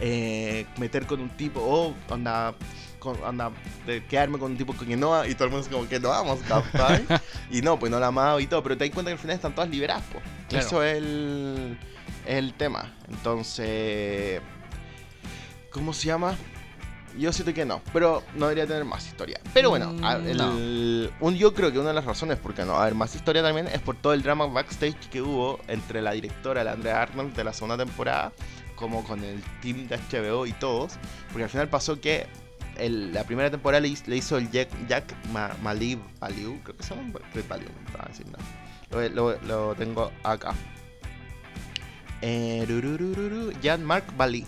eh, meter con un tipo, o onda, con, onda, de quedarme con un tipo que no, y todo el mundo es como que no vamos, ¿cachai? <laughs> y no, pues no la amaba y todo, pero te das cuenta que al final están todas liberadas, po. Claro. Eso es el, el tema. Entonces, ¿cómo se llama? Yo siento que no, pero no debería tener más historia. Pero bueno, Mm, el- un, yo creo que una de las razones por qué no haber más historia también es por todo el drama backstage que hubo entre la directora, la Andrea Arnold, de la segunda temporada, como con el team de HBO y todos. Porque al final pasó que el- la primera temporada le, hiz- le hizo el Jack, Jack Ma- Malib creo que se llama no. Lo, lo- lo tengo acá. Eh, Jean-Marc Bali.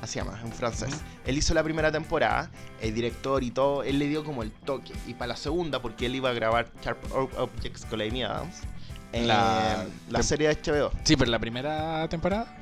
Así se llama, en francés. Ujú. Él hizo la primera temporada, el director y todo, él le dio como el toque. Y para la segunda, porque él iba a grabar Sharp Ob- Objects con la Amy Adams, eh, La- la, serie de HBO, Sí, pero la primera temporada.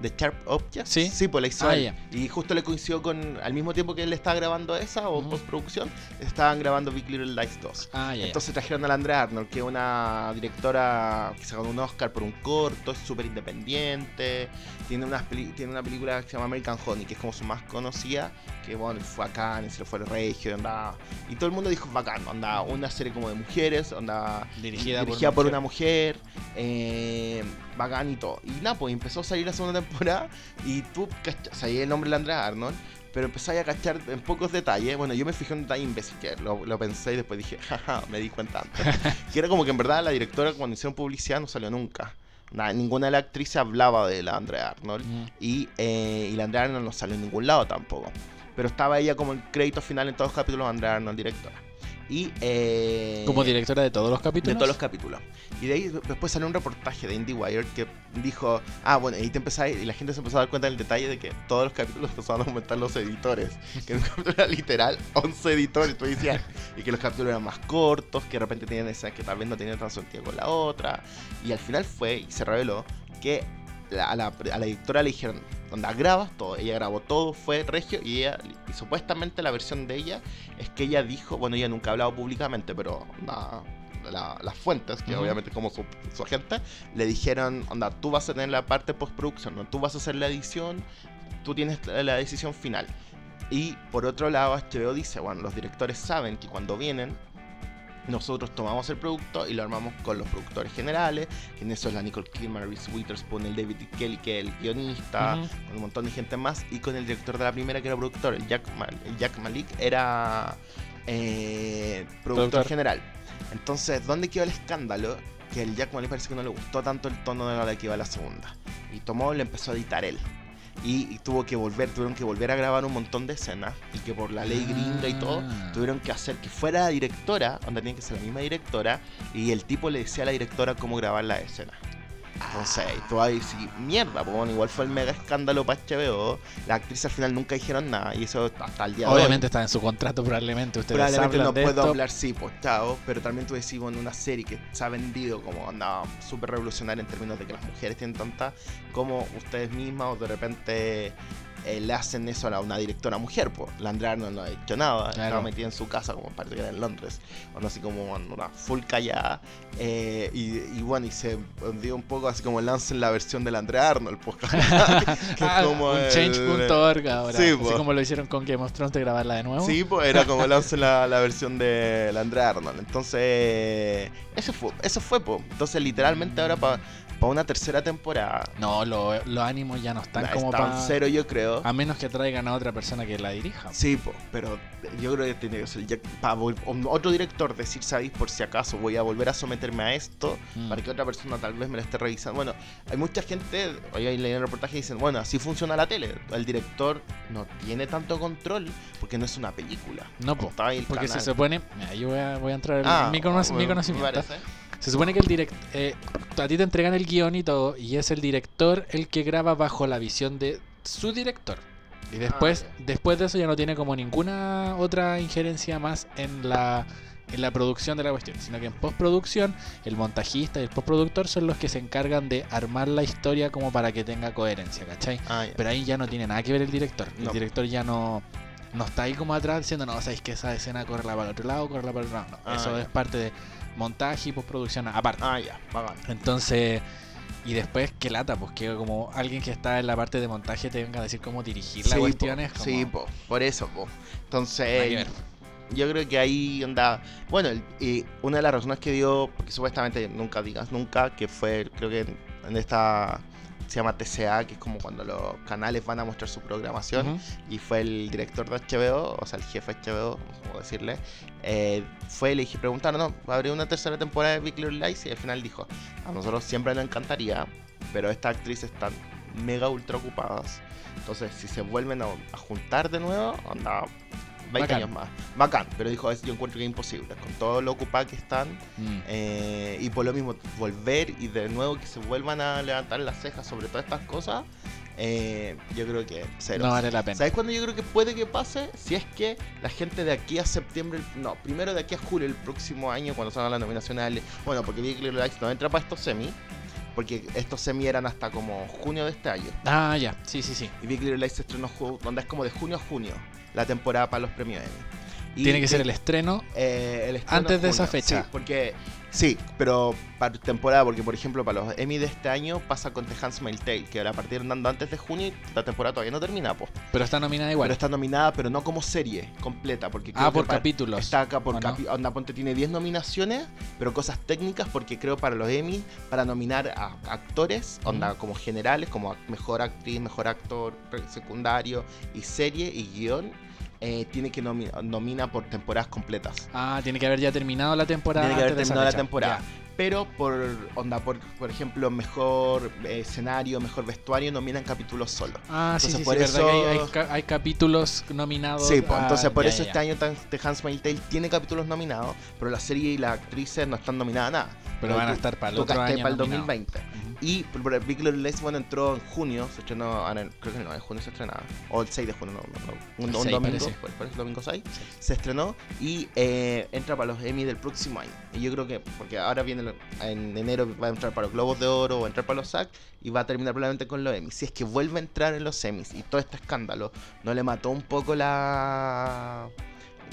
De Sharp Objects. Sí. Sí, pues la hizo Ah, él. Y justo le coincidió con, al mismo tiempo que él estaba grabando esa o Ujú. postproducción, estaban grabando Big Little Lies 2. Ah, ya. Entonces trajeron a la Andrea Arnold, que es una directora que se ganó un Oscar por un corto, es súper independiente, tiene, peli- tiene una película que se llama American Honey, que es como su más conocida, que bueno, fue acá, se le fue el regio, anda, y todo el mundo dijo bacán, anda, una serie como de mujeres, onda, dirigida, dirigida por, mujer. una mujer, eh, bacán y todo. Y nada, pues empezó a salir la segunda temporada y tú sabías el nombre de la Andrea Arnold, pero empezáis a cachar en pocos detalles. Bueno, yo me fijé en un detalle imbécil que lo, lo pensé y después dije, <laughs> jaja, me di cuenta antes. <laughs> que era como que en verdad la directora cuando hicieron publicidad no salió nunca. Nada, ninguna de las actrices hablaba de la Andrea Arnold Mm. y, eh, y la Andrea Arnold no salió en ningún lado tampoco. Pero estaba ella como el crédito final en todos los capítulos, Andrea Arnold directora. Y, eh, Como directora de todos los capítulos. de todos los capítulos. Y de ahí después salió un reportaje de IndieWire que dijo, ah, bueno, y te empezás, y la gente se empezó a dar cuenta del detalle de que todos los capítulos empezaban a aumentar los editores. <laughs> Que en un capítulo era literal 11 editores, tú decías, <laughs> y que los capítulos eran más cortos, que de repente tenían escenas que tal vez no tenían tan sentido con la otra. Y al final fue, y se reveló, que a, la, a la editora le dijeron, onda, grabas todo. Ella grabó todo, fue regio, y ella, y supuestamente la versión de ella es que ella dijo, bueno, ella nunca ha hablado públicamente, pero onda, la- las fuentes, que Ujú. obviamente como su, su agente, le dijeron, onda, tú vas a tener la parte postproducción, ¿no? tú vas a hacer la edición, tú tienes la la decisión final. Y por otro lado, HBO dice, bueno, los directores saben que cuando vienen, nosotros tomamos el producto y lo armamos con los productores generales, que en eso es la Nicole Kidman, Reese Witherspoon, el David. Kelly, que es el guionista, con un montón de gente más, y con el director de la primera que era productor, el Jack, Mal- el Jack Malik, era eh, productor Productor. general. Entonces, ¿dónde quedó el escándalo? Que el Jack Malik parece que no le gustó tanto el tono de la que iba la segunda. Y tomó y le empezó a editar él. Y, tuvo que volver, tuvieron que volver a grabar un montón de escenas. Y que por la ley gringa y todo, Ah. tuvieron que hacer que fuera la directora, donde tenía que ser la misma directora. Y el tipo le decía a la directora cómo grabar la escena. Entonces, tú vas a decir, mierda, pues igual fue el mega escándalo para HBO. La actriz al final nunca dijeron nada y eso hasta el día de hoy. Obviamente está en su contrato, probablemente. Ustedes Probablemente no puedo esto. hablar, sí, pues chao, pero también tú decís, bueno, una serie que se ha vendido como anda súper revolucionaria en términos de que las mujeres tienen tanta, como ustedes mismas o de repente eh, le hacen eso a una directora mujer, pues. La Andrea no, no ha hecho nada, Claro. estaba metida en su casa, como parece que era en Londres, o así como una full callada, eh, y, y bueno, y se vendió un poco así como lancen la versión de la Andrea Arnold, pues. <laughs> que <laughs> es como un change.org ahora. Sí, así po. como lo hicieron con Game of Thrones de grabarla de nuevo. Sí, pues era como lance la, la versión de la Andrea Arnold. Entonces, eso fue, eso fue, pues. Entonces, literalmente ahora para una tercera temporada, No, lo- los ánimos ya no están está como en para. cero, yo creo. A menos que traigan a otra persona que la dirija. Sí, pues, pero yo creo que tiene que ser ya para otro director decir, ¿sabéis? Por si acaso voy a volver a someterme a esto, Mm. para que otra persona tal vez me lo esté revisando. Bueno, hay mucha gente, hoy hay leído el reportaje y dicen, bueno, así funciona la tele. El director no tiene tanto control porque no es una película. No, po, Está ahí el porque se canal. supone. Mira, yo voy a, voy a entrar en Ah, mi, conoc- mi bueno, conocimiento. me parece. Se supone que el direct, eh, a ti te entregan el guion y todo, y es el director el que graba bajo la visión de su director. Y después, Ah, después de eso ya no tiene como ninguna otra injerencia más en la, en la producción de la cuestión, sino que en postproducción el montajista y el postproductor son los que se encargan de armar la historia como para que tenga coherencia, ¿cachai? Ah. Pero ahí ya no tiene nada que ver el director. El No. director ya no, no está ahí como atrás diciendo, no, sabéis que esa escena corre para el otro lado, corre para el otro lado. No, Ah, eso es parte de montaje y postproducción aparte. Ah, ya, bacán. Entonces, y después, qué lata, pues que como alguien que está en la parte de montaje te venga a decir cómo dirigir la Sí, cuestión po, es como... sí, po, por eso, po. Entonces, yo creo que ahí anda. Bueno, el- y una de las razones que dio, porque supuestamente nunca digas nunca, que fue, creo que en esta. Se llama TCA, que es como cuando los canales van a mostrar su programación. Y fue el director de HBO, o sea, el jefe de HBO, como decirle. eh, fue y le dije, preguntaron, no, va a haber una tercera temporada de Big Little Lies. Y al final dijo, a nosotros siempre nos encantaría, pero estas actrices están mega ultra ocupadas. Entonces, si se vuelven a, a juntar de nuevo, anda 20 Bacán. años más. Bacán, pero dijo, yo encuentro que es imposible. Con todo lo ocupadas que están, Mm. eh, y por lo mismo, volver y de nuevo que se vuelvan a levantar las cejas sobre todas estas cosas, eh, yo creo que cero. No vale la pena. ¿Sabes cuándo yo creo que puede que pase? Si es que la gente de aquí a septiembre, no, primero de aquí a julio el próximo año, cuando salgan las nominaciones, bueno, porque Big Little Lies no entra para estos semi, porque estos semi eran hasta como junio de este año. Ah, ya, sí, sí, sí. Y Big Little Lies se estrenó donde es como de junio a junio, la temporada para los premios Emmy. Y Tiene que ser de- el estreno. eh, el estreno Antes de esa fecha. Sí, porque, sí, pero para temporada, porque por ejemplo para los Emmy de este año pasa con The Handmaid's Tale, que la partieron dando antes de junio y la temporada todavía no termina, pues. Pero está nominada igual. Pero está nominada, pero no como serie completa, porque creo ah, que por capítulos. Está acá por ¿o no? capítulo. Onda Ponte tiene 10 nominaciones, pero cosas técnicas, porque creo para los Emmy, para nominar a actores, onda como generales, como mejor actriz, mejor actor secundario y serie y guion, eh, tiene que nomi- nomina por temporadas completas. Ah, tiene que haber ya terminado la temporada. Tiene que haber terminado la temporada. Ya. Pero por onda por, por ejemplo, mejor eh, escenario, mejor vestuario, nominan capítulos solo. Ah, sí, Entonces, sí, sí, por verdad que hay, hay eso- ca- hay capítulos nominados. Sí, pues a- entonces por ya, eso ya, este año The Handmaid's Tale tiene capítulos nominados, pero la serie y las actrices no están nominadas a nada. Pero van a estar para el otro año. para el nominado. 2020. Ujú. Y por- por Big Little Lies, bueno, entró en junio, se estrenó, ah, no, creo que el 9 de junio se estrenaba, o el 6 de junio, no, no, no, un, El un 6 domingo, parece. por- parece domingo 6, Sí. se estrenó y eh, entra para los Emmy del próximo año. Y yo creo que, porque ahora viene en enero va a entrar para los Globos de Oro o entrar para los SAG y va a terminar probablemente con los Emmy. Si es que vuelve a entrar en los Emmys y todo este escándalo no le mató un poco la...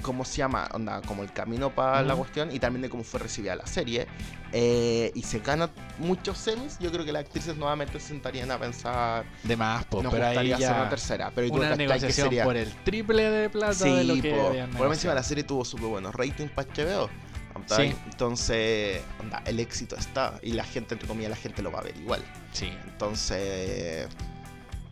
¿Cómo se llama? Onda, como el camino para la cuestión y también de cómo fue recibida la serie. eh, y se gana muchos semis. Yo creo que las actrices nuevamente se sentarían a pensar. De más, po, nos pero ahí gustaría hacer una ya tercera. Pero ¿y tú una cachai que negociación sería? por el triple de plata de lo Sí, que po. habían por encima la serie tuvo súper buenos ratings para HBO. Sí. Entonces, onda, el éxito está. Y la gente, entre comillas, la gente lo va a ver igual. Sí. Entonces,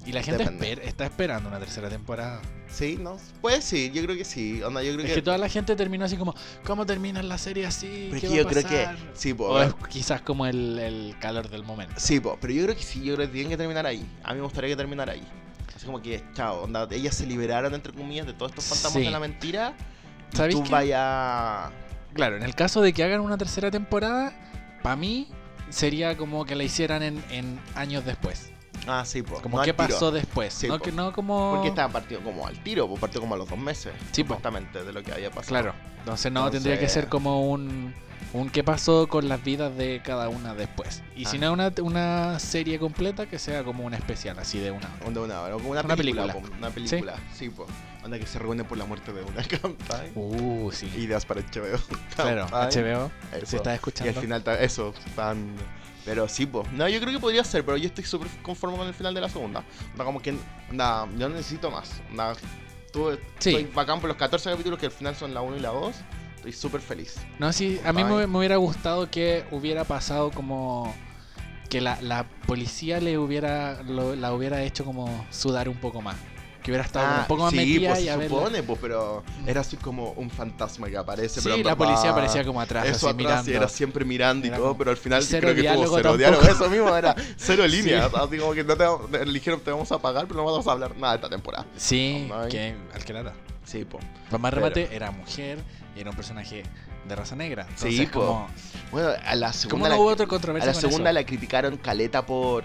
Y la gente esper- está esperando una tercera temporada. sí, ¿no? Pues sí, yo creo que sí. Onda, yo creo Es que. que toda la gente terminó así como, ¿cómo termina la serie así? pero es ¿Qué que va yo a creo que. pasar?" Sí, po, O es quizás como el, el calor del momento. Sí, po, pero yo creo que sí, yo creo que tienen que terminar ahí. A mí me gustaría que terminara ahí. Así como que, chao, onda, ellas se liberaron, entre comillas, de todos estos fantasmas Sí. de la mentira. Y ¿Sabéis tú qué? vaya. Claro, en el caso de que hagan una tercera temporada, para mí sería como que la hicieran en, en años después. Ah, sí, pues. Como qué pasó después. Sí, no, po. que, no como... Porque estaba partido como al tiro, pues partió como a los dos meses. Sí, po. Supuestamente, de lo que había pasado. Claro. Entonces no, tendría que ser como un, un qué pasó con las vidas de cada una después. Y si Ah. no una, una serie completa, que sea como un especial, así de una hora. Onda una hora, como una, Una película. película. Una película, sí, pues. Onda que se reúnen por la muerte de una, <laughs> ¿cachai? Uh, sí. Ideas para HBO. Claro. HBO, Eso. si estás Y escuchando. al final, eso. Pero sí, pues. No, yo creo que podría ser, pero yo estoy súper conforme con el final de la segunda. Onda, como que. Onda, yo no necesito más. Onda, tú, Sí. estoy bacán por los 14 capítulos que al final son la 1 y la 2. Estoy súper feliz. No, sí, a mí me, me hubiera gustado que hubiera pasado como que la, la policía le hubiera lo- la hubiera hecho como sudar un poco más. Que hubiera estado como un poco más Ah, sí, metida pues y haberla- supone, pues, pero era así como un fantasma que aparece. Sí, la policía aparecía como atrás, Eso así atrás y mirando. era siempre mirando y Era todo, como- pero al final y creo que tuvo cero diálogo. Eso mismo era cero <laughs> Sí. líneas. Así como que no te, eligieron te vamos a pagar, pero no vamos a hablar nada de esta temporada. Sí, Ay. que al que lata. Sí, pues. Para más Pero- remate, era mujer y era un personaje de raza negra. Sí, Entonces, como, Bueno, a la ¿cómo segunda, no la, hubo otra a controversia la con segunda eso? la criticaron caleta por.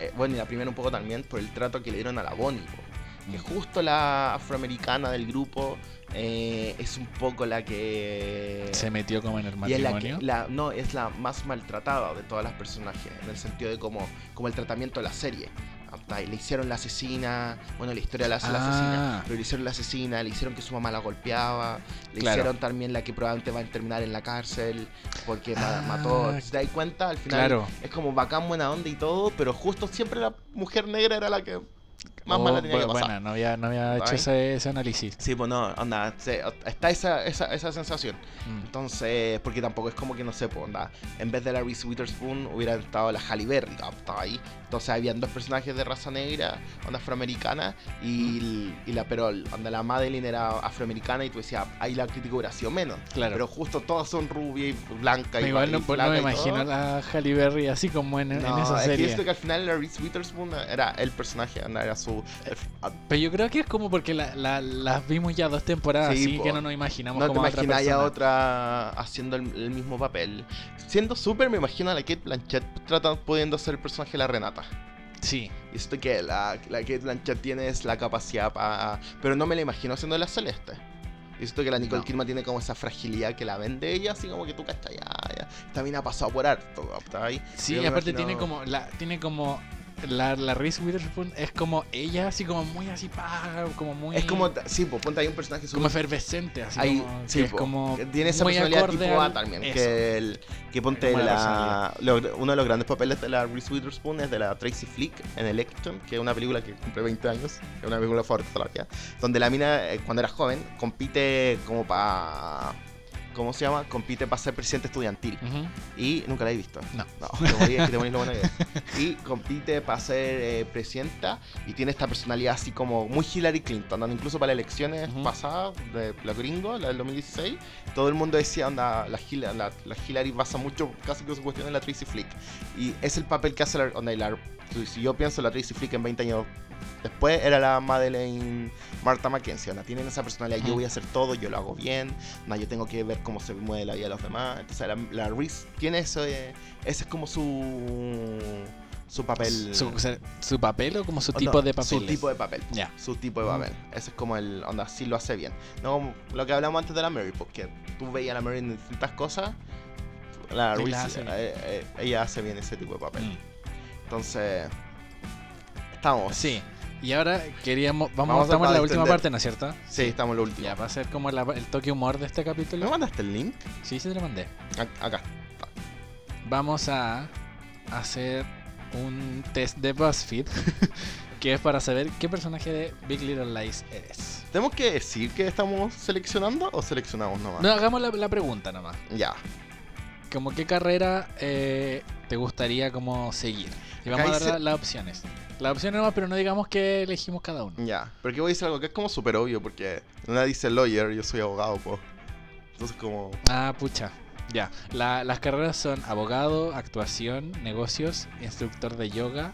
eh, bueno, y la primera un poco también por el trato que le dieron a la Bonnie. Que Mm. justo la afroamericana del grupo eh, es un poco la que. Se metió como en el es la matrimonio. que, la, no, es la más maltratada de todas las personajes, en el sentido de como, como el tratamiento de la serie. Le hicieron la asesina, bueno, la historia la hace la Ah. asesina, pero le hicieron la asesina, le hicieron que su mamá la golpeaba, le Claro. hicieron también la que probablemente va a terminar en la cárcel porque Ah. mató. ¿Te das cuenta? Al final Claro. es como bacán, buena onda y todo, pero justo siempre la mujer negra era la que más Oh, mala tenía que bu- pasar. Buena, no había, no había hecho ese, ese análisis. Sí, pues no, onda, se- está esa, esa, esa sensación. Mm. Entonces, porque tampoco es como que no sé, pues, onda, en vez de la Reese Witherspoon hubiera estado la Halle Berry, estaba ahí. Entonces habían dos personajes de raza negra, onda afroamericana, y, y la pero onda la Madeline era afroamericana y tú decías, ahí la crítica hubiera sido menos. Claro. Pero justo todas son rubias y blancas y Igual no, y pues, no me y todo. imagino a Halle Berry así como en, en No, esa es que serie. esto que al final la Reese Witherspoon era el personaje, onda, era su... Pero yo creo que es como porque la, la- las vimos ya dos temporadas, Sí, así po. que no nos imaginamos No te como a otra imaginas otra haciendo el, el mismo papel. Siendo súper, me imagino a la Kate Blanchett tratando, pudiendo ser el personaje de la Renata. Sí, Y esto que la, la Kate Blanchett tiene es la capacidad para... Pero no me la imagino haciendo la Celeste. Y esto que la Nicole No. Kidman tiene como esa fragilidad que la vende ella, así como que tú cachas, ya, ya. También ha pasado por harto, ¿está ahí? sí, y aparte imagino- tiene como la tiene como la, la Reese Witherspoon es como ella así como muy así pa, como muy Es como, sí, pues ponte ahí un personaje como súper efervescente, así Ahí, como sí, es como tiene esa personalidad tipo A también. eso. Que, el, que ponte Como la lo- uno de los grandes papeles de la Reese Witherspoon es de la Tracy Flick en Election, que es una película que cumple 20 años, es una película favorita donde la mina, eh, cuando era joven, compite como para. ¿Cómo se llama? Compite para ser presidente estudiantil. Y nunca la he visto. No. No, te morí, que te morí lo buena que es. <laughs> Y compite para ser eh, presidenta y tiene esta personalidad así como muy Hillary Clinton, andando incluso para las elecciones pasadas de la gringo, la del 2016. Todo el mundo decía, onda, la, Hil- la, la Hillary basa mucho casi que su cuestión en la Tracy Flick. Y es el papel que hace la, onda, la- si yo pienso la Tracy Flick en 20 años después, era la Madeleine Martha McKenzie. Onda, tienen esa personalidad, yo voy a hacer todo, yo lo hago bien, no, yo tengo que ver cómo se mueve la vida de los demás. Entonces la, la Reese tiene eso, eh, ese es como su su papel. Su, papel o como su tipo no, de papel. Su tipo de papel. Ya. Su tipo de Mm. papel. Ese es como el. Onda, sí lo hace bien. No como lo que hablamos antes de la Mary, porque tú veías a la Mary en distintas cosas. La Reese, hace eh, eh, ella hace bien ese tipo de papel. Mm. Entonces. Estamos. Sí. Y ahora queríamos vamos, Vamos a- estamos en la última parte, ¿no es cierto? Sí, estamos en lo último. Ya, va a ser como la- el toque humor de este ¿Me capítulo. mandaste el link? Sí, sí te lo mandé. A- Acá. Vamos a hacer un test de BuzzFeed <laughs> que es para saber qué personaje de Big Little Lies eres. ¿Tenemos que decir que estamos seleccionando o seleccionamos nomás? No, hagamos la, la pregunta nomás. Ya. Como qué carrera eh, te gustaría como seguir. Y vamos a dar las opciones. Las opciones nomás, pero no digamos que elegimos cada uno. Ya, pero que voy a decir algo que es como súper obvio porque una dice lawyer, yo soy abogado, pues. Entonces como... Ah, pucha. Ya. La- las carreras son abogado, actuación, negocios, instructor de yoga,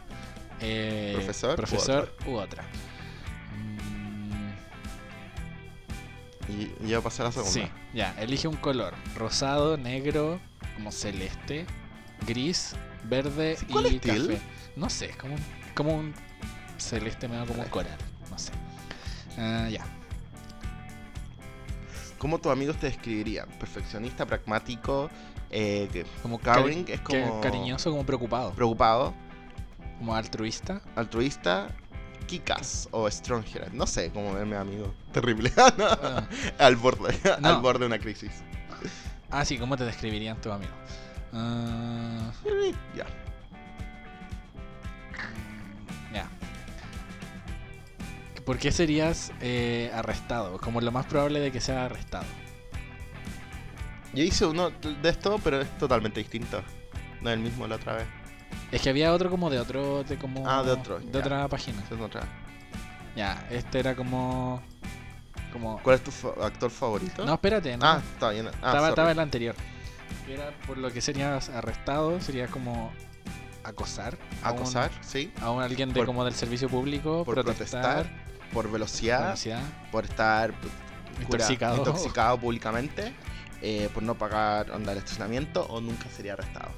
eh, Profesor u profesor u otra. Mm, Y, y ya pasé a la segunda. sí, ya. Elige un color. Rosado, negro, como celeste, gris, verde Sí, ¿cuál y café. No sé, es como un, como un celeste medio como un coral. No sé. Ah, ya. ¿Cómo tus amigos te describirían? Perfeccionista, pragmático, eh, que- Como caring, cari- es como cariñoso, como preocupado. preocupado, Como altruista. altruista, kikas o stronghead. No sé cómo ver mi amigo. Terrible. No, <laughs> Ah. al borde, No. al borde de una crisis. Ah, sí, ¿cómo te describirían tus amigos? Ah, Ya. ya. ¿Por qué serías eh, arrestado? Como lo más probable de que sea arrestado. Yo hice uno de esto, pero es totalmente distinto. No es el mismo la otra vez. Es que había otro como de otro, de como Ah, de otro, de ya. otra página. Es otra. Ya, este era como, como. ¿Cuál es tu fa- actor favorito? No, espérate, no. Ah, está bien. Ah, estaba, estaba el anterior. Era por lo que serías arrestado, sería como acosar. a un- Acosar, sí. A un alguien de Por- como del servicio público, Por protestar, protestar, por velocidad, velocidad, por estar cura- Intoxicado. intoxicado públicamente, <laughs> eh, por no pagar onda el estacionamiento o nunca sería arrestado.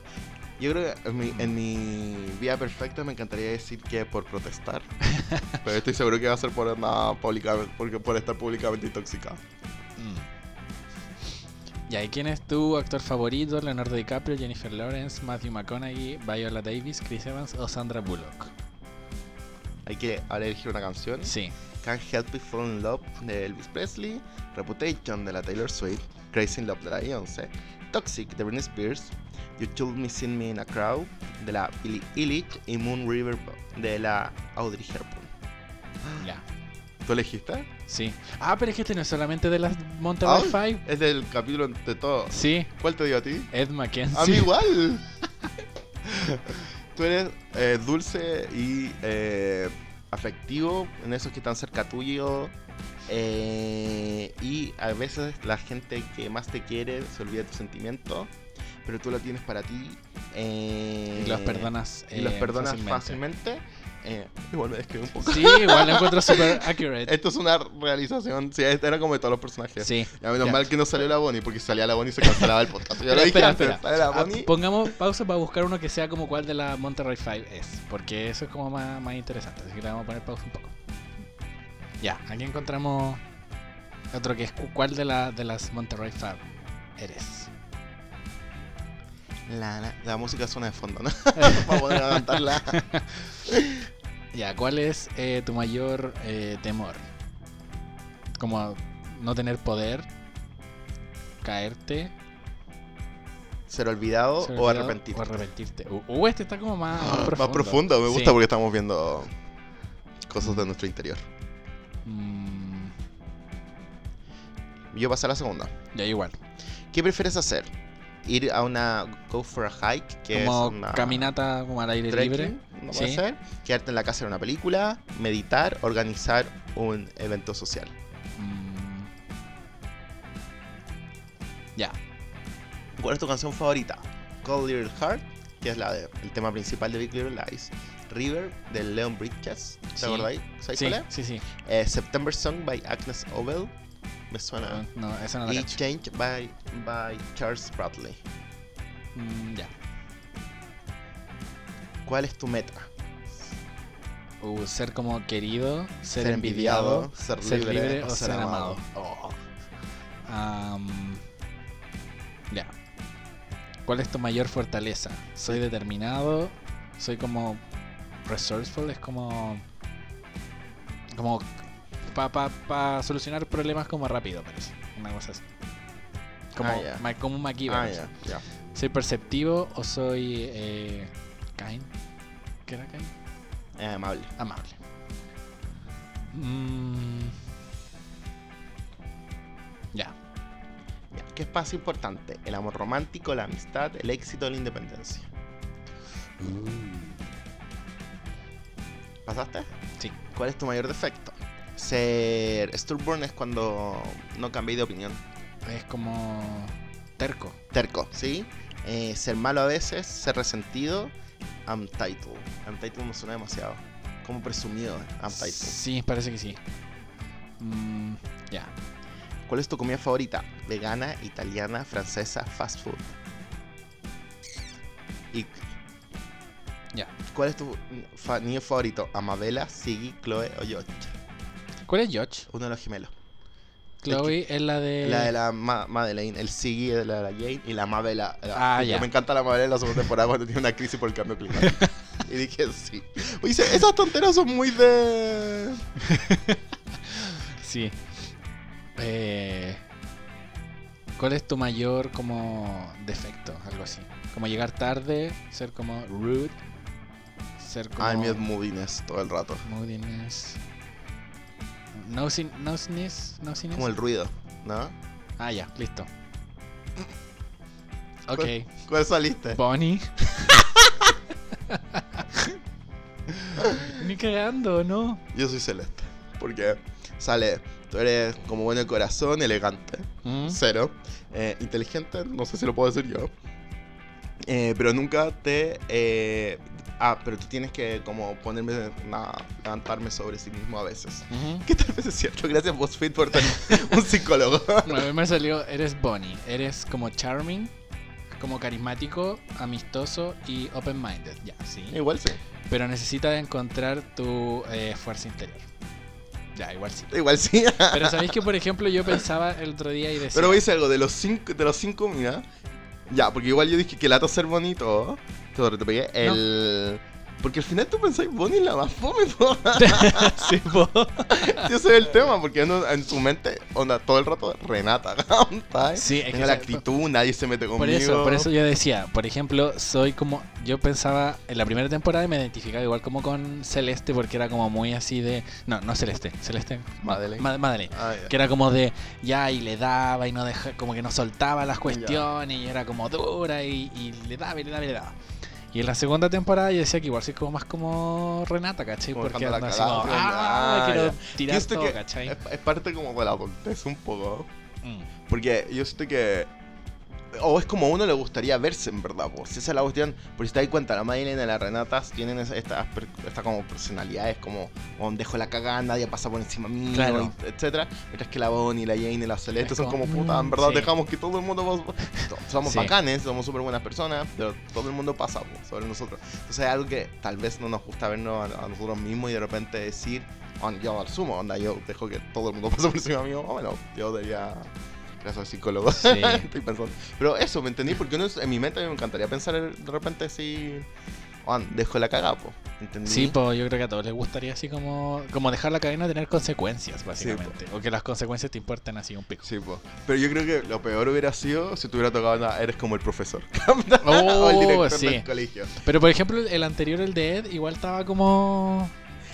Yo creo que en mi, en mi vida perfecta me encantaría decir que por protestar, <laughs> pero estoy seguro que va a ser por, onda públicamente, porque por estar públicamente intoxicado. Mm. Ya, ¿y quién es tu actor favorito? Leonardo DiCaprio, Jennifer Lawrence, Matthew McConaughey, Viola Davis, Chris Evans o Sandra Bullock? Hay que ahora elegir una canción. Sí. Can't Help It Fall in Love de Elvis Presley, Reputation de la Taylor Swift, Crazy in Love de la Beyoncé, Toxic de Britney Spears, You Told Me Seen Me in a Crowd de la Billie Eilish y Moon River de la Audrey Hepburn. Ya. ¿Tú elegiste? Sí. Ah, pero es que este no es solamente de las Ah, Five. Es del capítulo de todos. Sí, ¿Cuál te dio a ti? Ed Mackenzie. A mí <laughs> igual. <laughs> Tú eres eh, dulce y eh, afectivo en esos que están cerca tuyo. Eh, y a veces la gente que más te quiere se olvida de tus sentimientos, pero tú lo tienes para ti. eh, Y los perdonas. y los eh, perdonas fácilmente. fácilmente. Eh, igual me describe un poco. Sí, igual lo encuentro súper accurate. Esto es una realización. Sí, era como de todos los personajes. Sí. Y a menos Ya. mal que no salió la Bonnie, porque si salía la Bonnie se cancelaba el podcast. Yo lo dije espera, antes, espera. la Ah, Bonnie. pongamos pausa para buscar uno que sea como cuál de la Monterrey Five es. Porque eso es como más, más interesante. Así que le vamos a poner pausa un poco. Ya, aquí encontramos otro que es cu- cuál de, la, de las Monterrey Five eres. La, la, la música suena de fondo, ¿no? <laughs> <laughs> Para poder cantarla. <laughs> Ya, ¿cuál es eh, tu mayor eh, temor? Como no tener poder, caerte, Ser olvidado ser o arrepentirte. O arrepentirte. Uh, uh, este está como más, más profundo. Más profundo, me gusta Sí. porque estamos viendo cosas de nuestro interior. Mm, Yo pasé a la segunda. ya, igual. ¿Qué prefieres hacer? ¿Ir a una Go for a Hike? Que como es una caminata como al aire libre. ¿no puede Sí. ser? ¿Quedarte en la casa de una película? ¿Meditar? ¿Organizar un evento social? Mm. Ya. ¿Cuál es tu canción favorita? Cold Little Heart, que es la de- el tema principal de Big Little Lies. River, de Leon Bridges. ¿Te Sí. acordáis? ¿Sabes Sí, cuál es? sí, sí. Eh, September Song by Agnes Obel. Me suena. No, no, esa no la y cacho. Change by, by Charles Bradley. Mm, ya. ¿Cuál es tu meta? Uh, ser como querido, ser, Ser envidiado, envidiado, ser ser libre libre o ser ser amado. amado. Am, ya. ¿Cuál es tu mayor fortaleza? Soy determinado, soy como resourceful, es como como para pa, pa solucionar problemas como rápido, parece. Una cosa así. Como, Ah, ma- como un MacGyver. Ah. ¿Soy perceptivo o soy eh, kind? ¿Qué era kind? Eh, amable. Amable. Mm. Ya. ¿Qué es más importante? ¿El amor romántico, la amistad, el éxito o la independencia? ¿Pasaste? Sí. ¿Cuál es tu mayor defecto? Ser stubborn es cuando no cambié de opinión. Es como terco. Terco, ¿sí? Eh, ser malo a veces, ser resentido. Untitled. Untitled me suena demasiado. Como presumido, untitled. Sí, parece que sí. Mm, ya. ¿Cuál es tu comida favorita? ¿Vegana, italiana, francesa, fast food? Ya. ¿Cuál es tu fa- niño favorito? ¿Amabela, Siggy, Chloe o George? ¿Cuál es George? Uno de los gemelos. Chloe es la de. La de la Ma- Madeleine, el Siggy es la de la Jane y la Amabela. la- Ah, ya. Me encanta la Amabela en la segunda temporada cuando tiene una crisis por el cambio climático. <laughs> y dije, sí. Oye, esas tonteras son muy de... <laughs> Sí. Eh, ¿Cuál es tu mayor como defecto? Algo así. Como llegar tarde, ser como rude, ser como Ah, el mío es moodiness todo el rato. moodiness. Nosin- Nosiness, nosiness. Como el ruido, ¿no? Ah, ya, listo. Ok, ¿Cuál saliste? Bonnie. <laughs> Ni cagando, ¿no? Yo soy celeste. Porque sale, tú eres como bueno de corazón, elegante, Mm. cero. eh, inteligente, no sé si lo puedo decir yo. eh, pero nunca te... eh, ah, pero tú tienes que como ponerme, nada, levantarme sobre sí mismo a veces. Ujú. Que tal vez es cierto. Gracias BuzzFeed por tener <laughs> un psicólogo. Bueno, a mí me salió, eres Bonnie, eres como charming, como carismático, amistoso y open-minded, ya, sí. igual sí. Pero necesitas encontrar tu eh, fuerza interior. Ya, igual sí. Igual sí. Pero sabéis que, por <laughs> ejemplo, yo pensaba el otro día y decía... Pero decir algo, de los cinco, de los cinco, mira. Ya, porque igual yo dije que lata ser bonito. Te, el. Porque al final tú pensáis Bonnie la más fome, po. <laughs> sí, po. Yo sé el tema, porque uno en su mente, onda, todo el rato Renata. <laughs> Sí, es que la actitud, nadie se mete conmigo. Por eso, por eso yo decía, por ejemplo, soy como, yo pensaba en la primera temporada y me identificaba igual como con Celeste porque era como muy así de, no, no Celeste, Celeste, Madeleine. Ma- Madeleine, Ah, ya. que era como de, ya y le daba y no deja, como que no soltaba las cuestiones y era como dura y, y le daba y le daba y le daba. Y en la segunda temporada yo decía que igual soy como más como Renata, ¿cachai? Como Porque anda la así como, ah, quiero tirar todo, que ¿cachai? Es, es parte como de la adultez un poco. Mm. Porque yo siento que. O es como a uno le gustaría verse en verdad, pues. Si esa es la cuestión. Porque si te das cuenta, la Madeleine y la Renatas tienen estas esta como personalidades como. "Oh, dejo la cagada, nadie pasa por encima mío, Claro. etcétera. Mientras que la Bonnie, la Jane y la Celeste Es son como, como puta, en verdad mm, sí. dejamos que todo el mundo. <laughs> Somos Sí. bacanes, somos súper buenas personas, pero todo el mundo pasa pues, sobre nosotros. Entonces es algo que tal vez no nos gusta vernos a, a nosotros mismos y de repente decir. "Oh, yo asumo, onda, yo dejo que todo el mundo <laughs> pase por encima mío. Oh, bueno, yo debería. Gracias al psicólogo. Sí. <laughs> Estoy pensando. Pero eso, ¿me entendí? Porque uno, en mi mente me encantaría pensar de repente si. Juan, dejo la cagada, po. ¿Entendí? Sí, pues yo creo que a todos les gustaría así como, como dejar la cadena tener consecuencias, básicamente. o que las consecuencias te importen así un pico. Sí, po. Pero yo creo que lo peor hubiera sido si te hubiera tocado nada, eres como el profesor. Oh, <laughs> o el director sí. del colegio. Pero por ejemplo, el anterior, el de Ed, igual estaba como...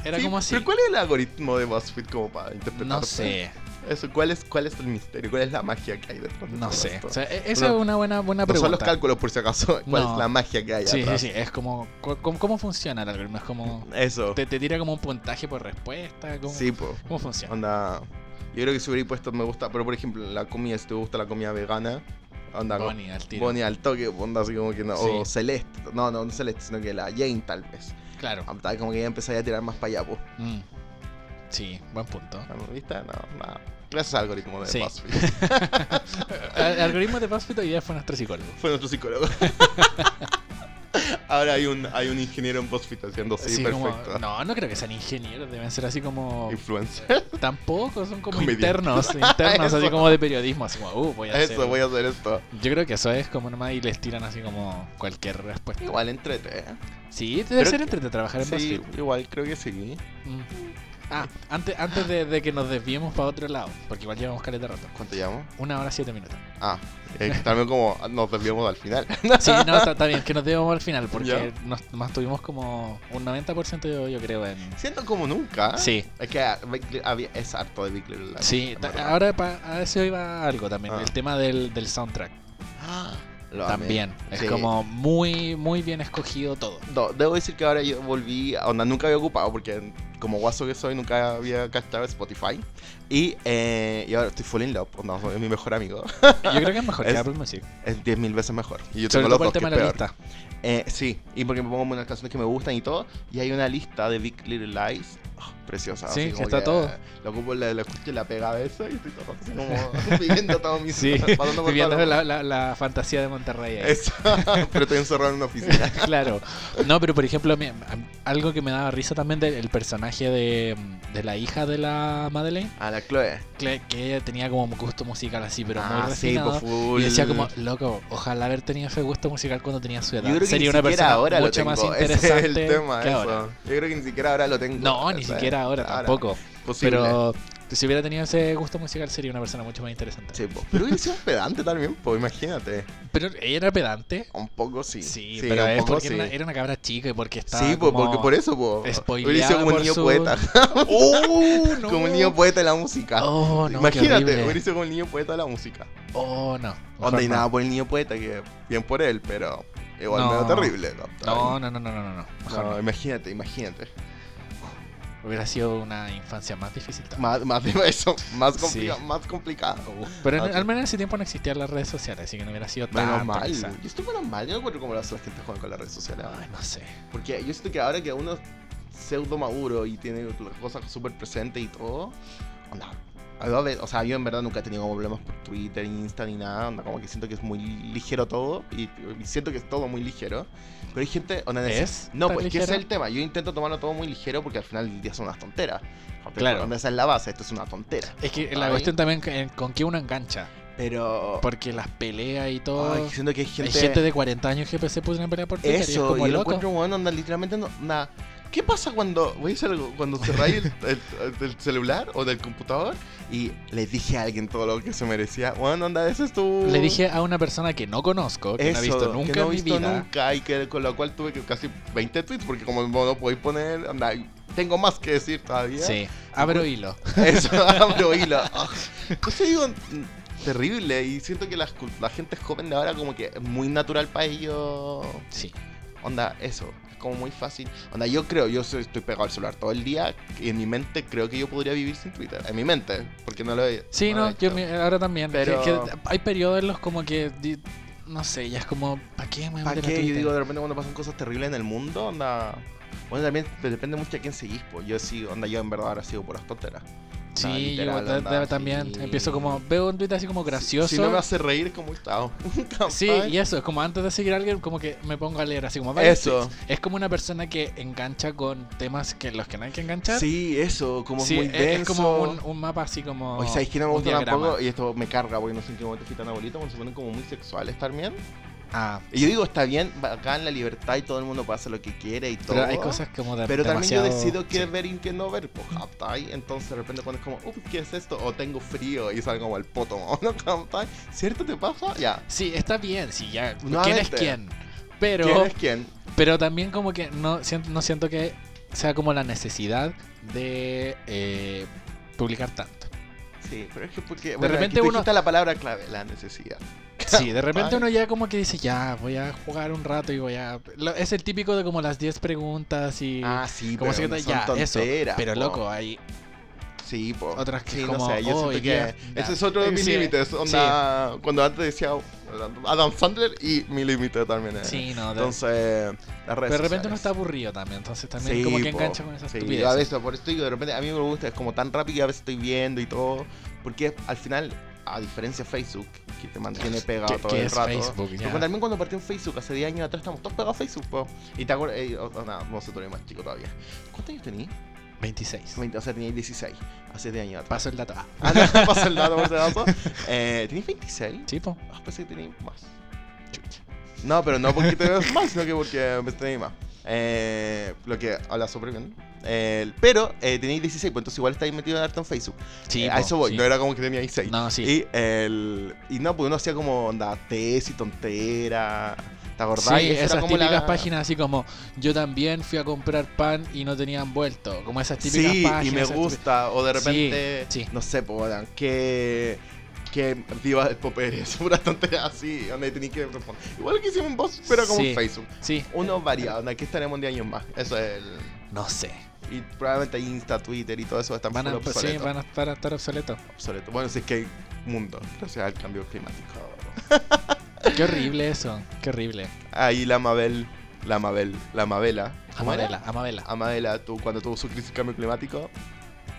Era Sí, como así. Pero ¿cuál es el algoritmo de BuzzFeed como para interpretar? No sé, Eso, ¿cuál es, ¿cuál es el misterio? ¿Cuál es la magia que hay detrás de no todo sé. esto? O sea, e- esa No- es una buena, buena no son pregunta. los cálculos por si acaso, <laughs> ¿cuál No. es la magia que hay Sí, sí, atrás? sí. Es como... ¿Cómo, cómo funciona el algoritmo? Es como... Eso. Te, te tira como un puntaje por respuesta. ¿Cómo, Sí, po. ¿cómo funciona? Onda. Yo creo que si hubiera puesto me gusta, pero por ejemplo, la comida, si te gusta la comida vegana, onda. Bonnie, al tiro. Bonnie al toque, onda así como que no. O Sí. Celeste. No, no, no Celeste, sino que la Jane tal vez. Claro. Como que ya empezaría a tirar más para allá, pues. Mm. Sí, buen punto. ¿Viste? No, nada. Gracias al algoritmo de Sí. BuzzFeed. <laughs> El algoritmo de BuzzFeed hoy día fue nuestro psicólogo. Fue nuestro psicólogo. <laughs> Ahora hay un, hay un ingeniero en BuzzFeed haciendo sí, Sí, como- perfecto. no, no creo que sean ingenieros, deben ser así como... Influencer. Tampoco, son como Comediante. internos, internos así <laughs> Eso. como de periodismo, así como, uh, voy a hacer... Eso, voy a hacer esto. Yo creo que eso es como nomás y les tiran así como cualquier respuesta. Igual entrete. ¿eh? Sí, debe Pero ser que- entre trabajar en Sí, BuzzFeed. igual creo que sí. Mm. Ah, antes, antes de, de que nos desviemos para otro lado, porque igual llevamos caleta de rato. ¿Cuánto llamo? Una hora siete minutos. Ah, eh, también como nos desviamos al final. <laughs> Sí, no, está, está bien, que nos debemos al final, porque Ya. nos, más tuvimos como un 90% yo, yo creo en... Siento como nunca. Sí, Es que ah, había, es harto de Big Little Lies. sí. Ahora pa- a eso iba algo también, Ah. el tema del, del soundtrack. Ah, lo amé. También, es Sí. como muy, muy bien escogido todo. No, debo decir que ahora yo volví, a onda nunca había ocupado porque como guaso que soy nunca había gastado Spotify y, eh, y ahora estoy full in love, onda, es mi mejor amigo, Yo creo que es mejor que <laughs> Es- Apple Music. es 10.000 veces mejor y yo Sobre tengo los dos, tema que es peor. lista. Eh, sí, y porque me pongo unas canciones que me gustan y todo y hay una lista de Big Little Lies preciosa. Sí, así que como está todo. Lo ocupo, lo escucho y la pega a y estoy todo así como <laughs> viviendo todo mi Sí, <laughs> pasando por viviendo todo. la, la- la fantasía de Monterrey. ahí. Eso, <laughs> pero estoy encerrado en una oficina. claro. No, pero por ejemplo, algo que me daba risa también del personaje de, de la hija de la Madeleine, A la Chloe. que, ella tenía como un gusto musical así, pero muy ah, refinado. pues full. y decía como, loco, ojalá haber tenido ese gusto musical cuando tenía su edad. Yo creo que Sería ni una persona ahora mucho más Ese interesante es el tema, que eso. ahora. Yo creo que ni siquiera ahora lo tengo. No, ni siquiera ahora, tampoco. Posible. Pero si hubiera tenido ese gusto musical sería una persona mucho más interesante. Sí, po. pero hubiera sido pedante también, pues imagínate. Pero ella era pedante. Un poco sí. Sí, pero un es porque sí. era, una, era una cabra chica y porque estaba Sí, pues como porque por eso, pues. Hubiera sido como un niño su- poeta. <laughs> ¡Oh, no! Como el niño poeta de la música. Oh, no, Imagínate, hubiera sido como el niño poeta de la música. Oh, no. Onda y nada por el niño poeta, que bien por él, pero igual No. medio terrible. No, no, no, no, no, no. Mejor No, no. imagínate, imagínate. Hubiera sido una infancia más difícil. Más, más <laughs> eso, más, Sí. complica- más complicado. Uf, Pero en- Ah, sí. al menos en ese tiempo no existían las redes sociales, así que no hubiera sido tan Menos mal. Yo estoy menos mal. Yo no encuentro como la gente juega con las redes sociales. Ay, no sé. Porque yo siento que ahora que uno es pseudo maduro y tiene las cosas súper presentes y todo, onda, o sea, yo en verdad nunca he tenido problemas por Twitter, Insta ni nada, onda, como que siento que es muy ligero todo y, y siento que es todo muy ligero. Pero hay gente, onda, ¿Es No, pues que ese es ligero? el tema. Yo intento tomarlo todo muy ligero porque al final del día son unas tonteras. Claro. Donde esa es la base, esto es una tontera. Es que la Ay. cuestión también que- con qué uno engancha. Pero. Porque las peleas y todo. Ay, siento que hay gente. Hay gente de 40 años que se puso a pelear por Twitter y es Eso, como yo lo loco. bueno, onda, literalmente no, nada. ¿Qué pasa cuando, voy a decir algo, cuando cerráis el, el- del celular o del computador y le dije a alguien todo lo que se merecía? Bueno, onda, ese es tu... Le dije a una persona que no conozco, que no he visto nunca que no en he mi visto vida. nunca y que con lo cual tuve que casi 20 tweets porque como no podéis poner, anda, tengo más que decir todavía. Sí, abro hilo. Eso, <laughs> abro hilo. Ah. Entonces digo, mm, terrible y siento que la, la gente joven de ahora como que es muy natural para ellos Sí. Onda, eso, es como muy fácil. Onda, yo creo, yo estoy pegado al celular todo el día y en mi mente creo que yo podría vivir sin Twitter. En mi mente, porque no lo he Sí, no no, he yo mi- ahora también. que- Pero- que hay periodos en los como que. No sé, ya es como. ¿Para qué me ¿Para qué? Yo digo, de repente cuando pasan cosas terribles en el mundo, onda... Bueno, también depende mucho de quién seguís, pues. Yo sí, onda, yo en verdad ahora sigo por las tonteras. Sí, yo literal, también sí. empiezo como. Veo un tweet así como gracioso. Si no me hace reír, como estado. <laughs> Sí, y eso, es como antes de seguir a alguien, como que me pongo a leer así como Eso. tweets. Es como una persona que engancha con temas que los que no hay que enganchar. Sí, eso, como Sí, muy es- denso. es como un, un mapa así como. Oye, ¿sabéis que no me gusta tampoco? Y esto me carga porque no sé en qué momento fui tan abuelito, cuando se ponen como muy sexuales también. Ah, Y yo digo, está bien, acá en la libertad y todo el mundo puede hacer lo que quiere y todo. pero hay cosas como de Pero también yo decido qué sí. ver y qué no ver, pues. Entonces de repente pones como, uy, ¿qué es esto? O tengo frío y sale como el poto, <laughs> ¿no? ¿Cierto te pasa? Ya. Sí, está bien, sí, ya. ¿Quién es quién? Pero, ¿Quién es quién? pero también como que no siento, no siento que sea como la necesidad de eh, publicar tanto. Sí, pero es que porque... De repente repente uno- uno... la palabra clave, la necesidad. Sí, de <laughs> repente uno ya como que dice, ya, voy a jugar un rato y voy a... Es el típico de como las 10 preguntas y... Ah, sí, como pero si no ya, eso. tonteras, Pero po. loco, hay... Sí, po. Otras que sí, como, no sé, yo oh, siento que ya. ese es otro de mis Sí, límites. Onda, cuando antes decía Adam Sandler y mi límite también es. Sí, no, de- Entonces, las redes pero de repente sociales. uno está aburrido también, entonces también Sí, como que po, engancha con esa sí, estupidez. a veces, por eso digo, de repente a mí me gusta, es como tan rápido y a veces estoy viendo y todo. Porque al final, a diferencia de Facebook, que te mantiene pegado ¿Qué- todo el rato. Facebook? Ya. Porque también cuando partió en Facebook, hace 10 años atrás, estamos todos pegados a Facebook, po. Y te acuerdas, eh, oh, oh, no, no sé, tú eres más chico todavía. ¿Cuántos años tenías? 26. 20, o sea, tenías 16, hace 10 años atrás. Paso el dato. Ah, no, <laughs> pasa el dato por si acaso. Eh, ¿Tenías 26? sí, po. Ah, pensé que tenías más. No, pero no porque te <laughs> veas más, sino que porque tenías más. Eh, lo que habla súper bien. Eh, pero eh, tenéis 16, pues entonces igual estáis metido en harto en Facebook. Sí, Eh, a po, eso voy, sí. no era como que teníais 6. No, sí. Y, el, y no, pues uno hacía como onda test y tontera. ¿Te acordás? Sí, esas como la- típicas páginas así como yo también fui a comprar pan y no tenía envuelto. Como esas típicas Sí, páginas. y me gusta. O de Sí, repente, sí. no sé, pues, que. Que viva el Popérez, pura tontería así, donde tenéis que responder. Igual que hicimos en voz, pero como Sí. en Facebook. típicas- Sí, Uno variado, donde aquí estaremos 10 años más. Eso es el. no sé. Y probablemente Insta, Twitter y todo eso están Van a, full sí, obsoletos. van a estar, a estar obsoletos. obsoleto. Bueno, si es que hay mundo, gracias al cambio climático. <laughs> Qué horrible eso, qué horrible. Ahí la Mabel la Mabel, la Mabela. Amabela, Amabela. Amabela, tú, cuando tuvo su crisis de cambio climático,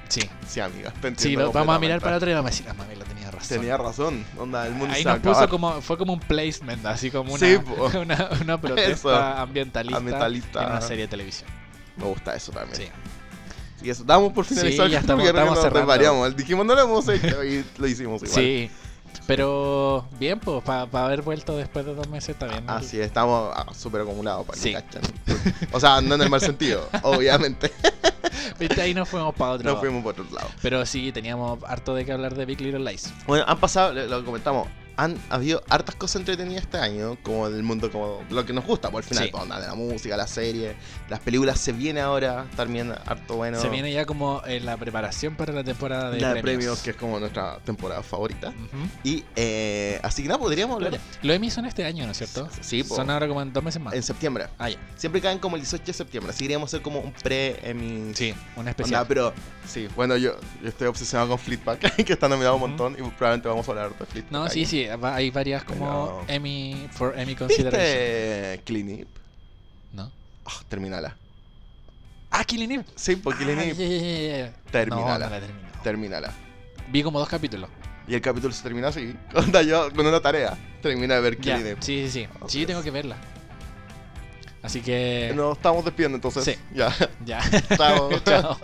Sí. sí, amiga. Te Sí, vamos a mirar para atrás y vamos a decir, Amabela tenía razón. Tenía razón, onda, el mundo Ahí se nos puso como, fue como un placement, así como una, Sí, una, <laughs> una <laughs> protesta ambientalista, Ambientalista. en una serie de televisión. Me gusta eso también. Sí. Y eso, damos por Sí, finalizado ya el estamos- estamos que nos desvariamos. Dijimos, no lo hemos hecho y lo hicimos igual. Sí. Pero bien, pues para haber vuelto después de dos meses está bien. Así es, estamos ah, súper acumulados para Sí. que cachan. O sea, no en el mal sentido, <laughs> obviamente. Viste, ahí nos fuimos para otro Nos lado. fuimos por otro lado. Pero sí, teníamos harto de qué hablar de Big Little Lies. Bueno, han pasado, lo comentamos, han habido hartas cosas entretenidas este año, como del mundo, como lo que nos gusta, por el final, Sí. pues, onda, de la música, la serie, las películas se viene ahora, también harto bueno. Se viene ya como en la preparación para la temporada de la premios. que es como nuestra temporada favorita. Y eh, así que nada, podríamos hablar. Los Emmy son este año, ¿no es cierto? Sí, Son ahora como en dos meses más. en septiembre. Ah, ya. Siempre caen como el 18 de septiembre, así queríamos hacer como un pre-Emmy. Sí, una Onda, especial. pero sí, bueno, yo, yo estoy obsesionado con Fleetback, <laughs> que está nominado un montón y probablemente vamos a hablar de Fleetback. No, ahí. sí, sí, hay varias como Pero- Emmy for Emmy Consideration. ¿Viste Eve? ¿No? Ah, terminala. Ah, Killing Eve. Sí, por Killing Ah, Eve. ya, ya, ya, ya. Termínala. No, no la he terminado. Termínala. Vi como dos capítulos. Y el capítulo se termina así. <laughs> Onda yo con una tarea. Termina de ver Killing Eve. sí, sí, sí. Sí, tengo que verla. Así que. Nos estamos despidiendo entonces. Sí. Ya. Ya. <laughs> Chao. <laughs> Chao.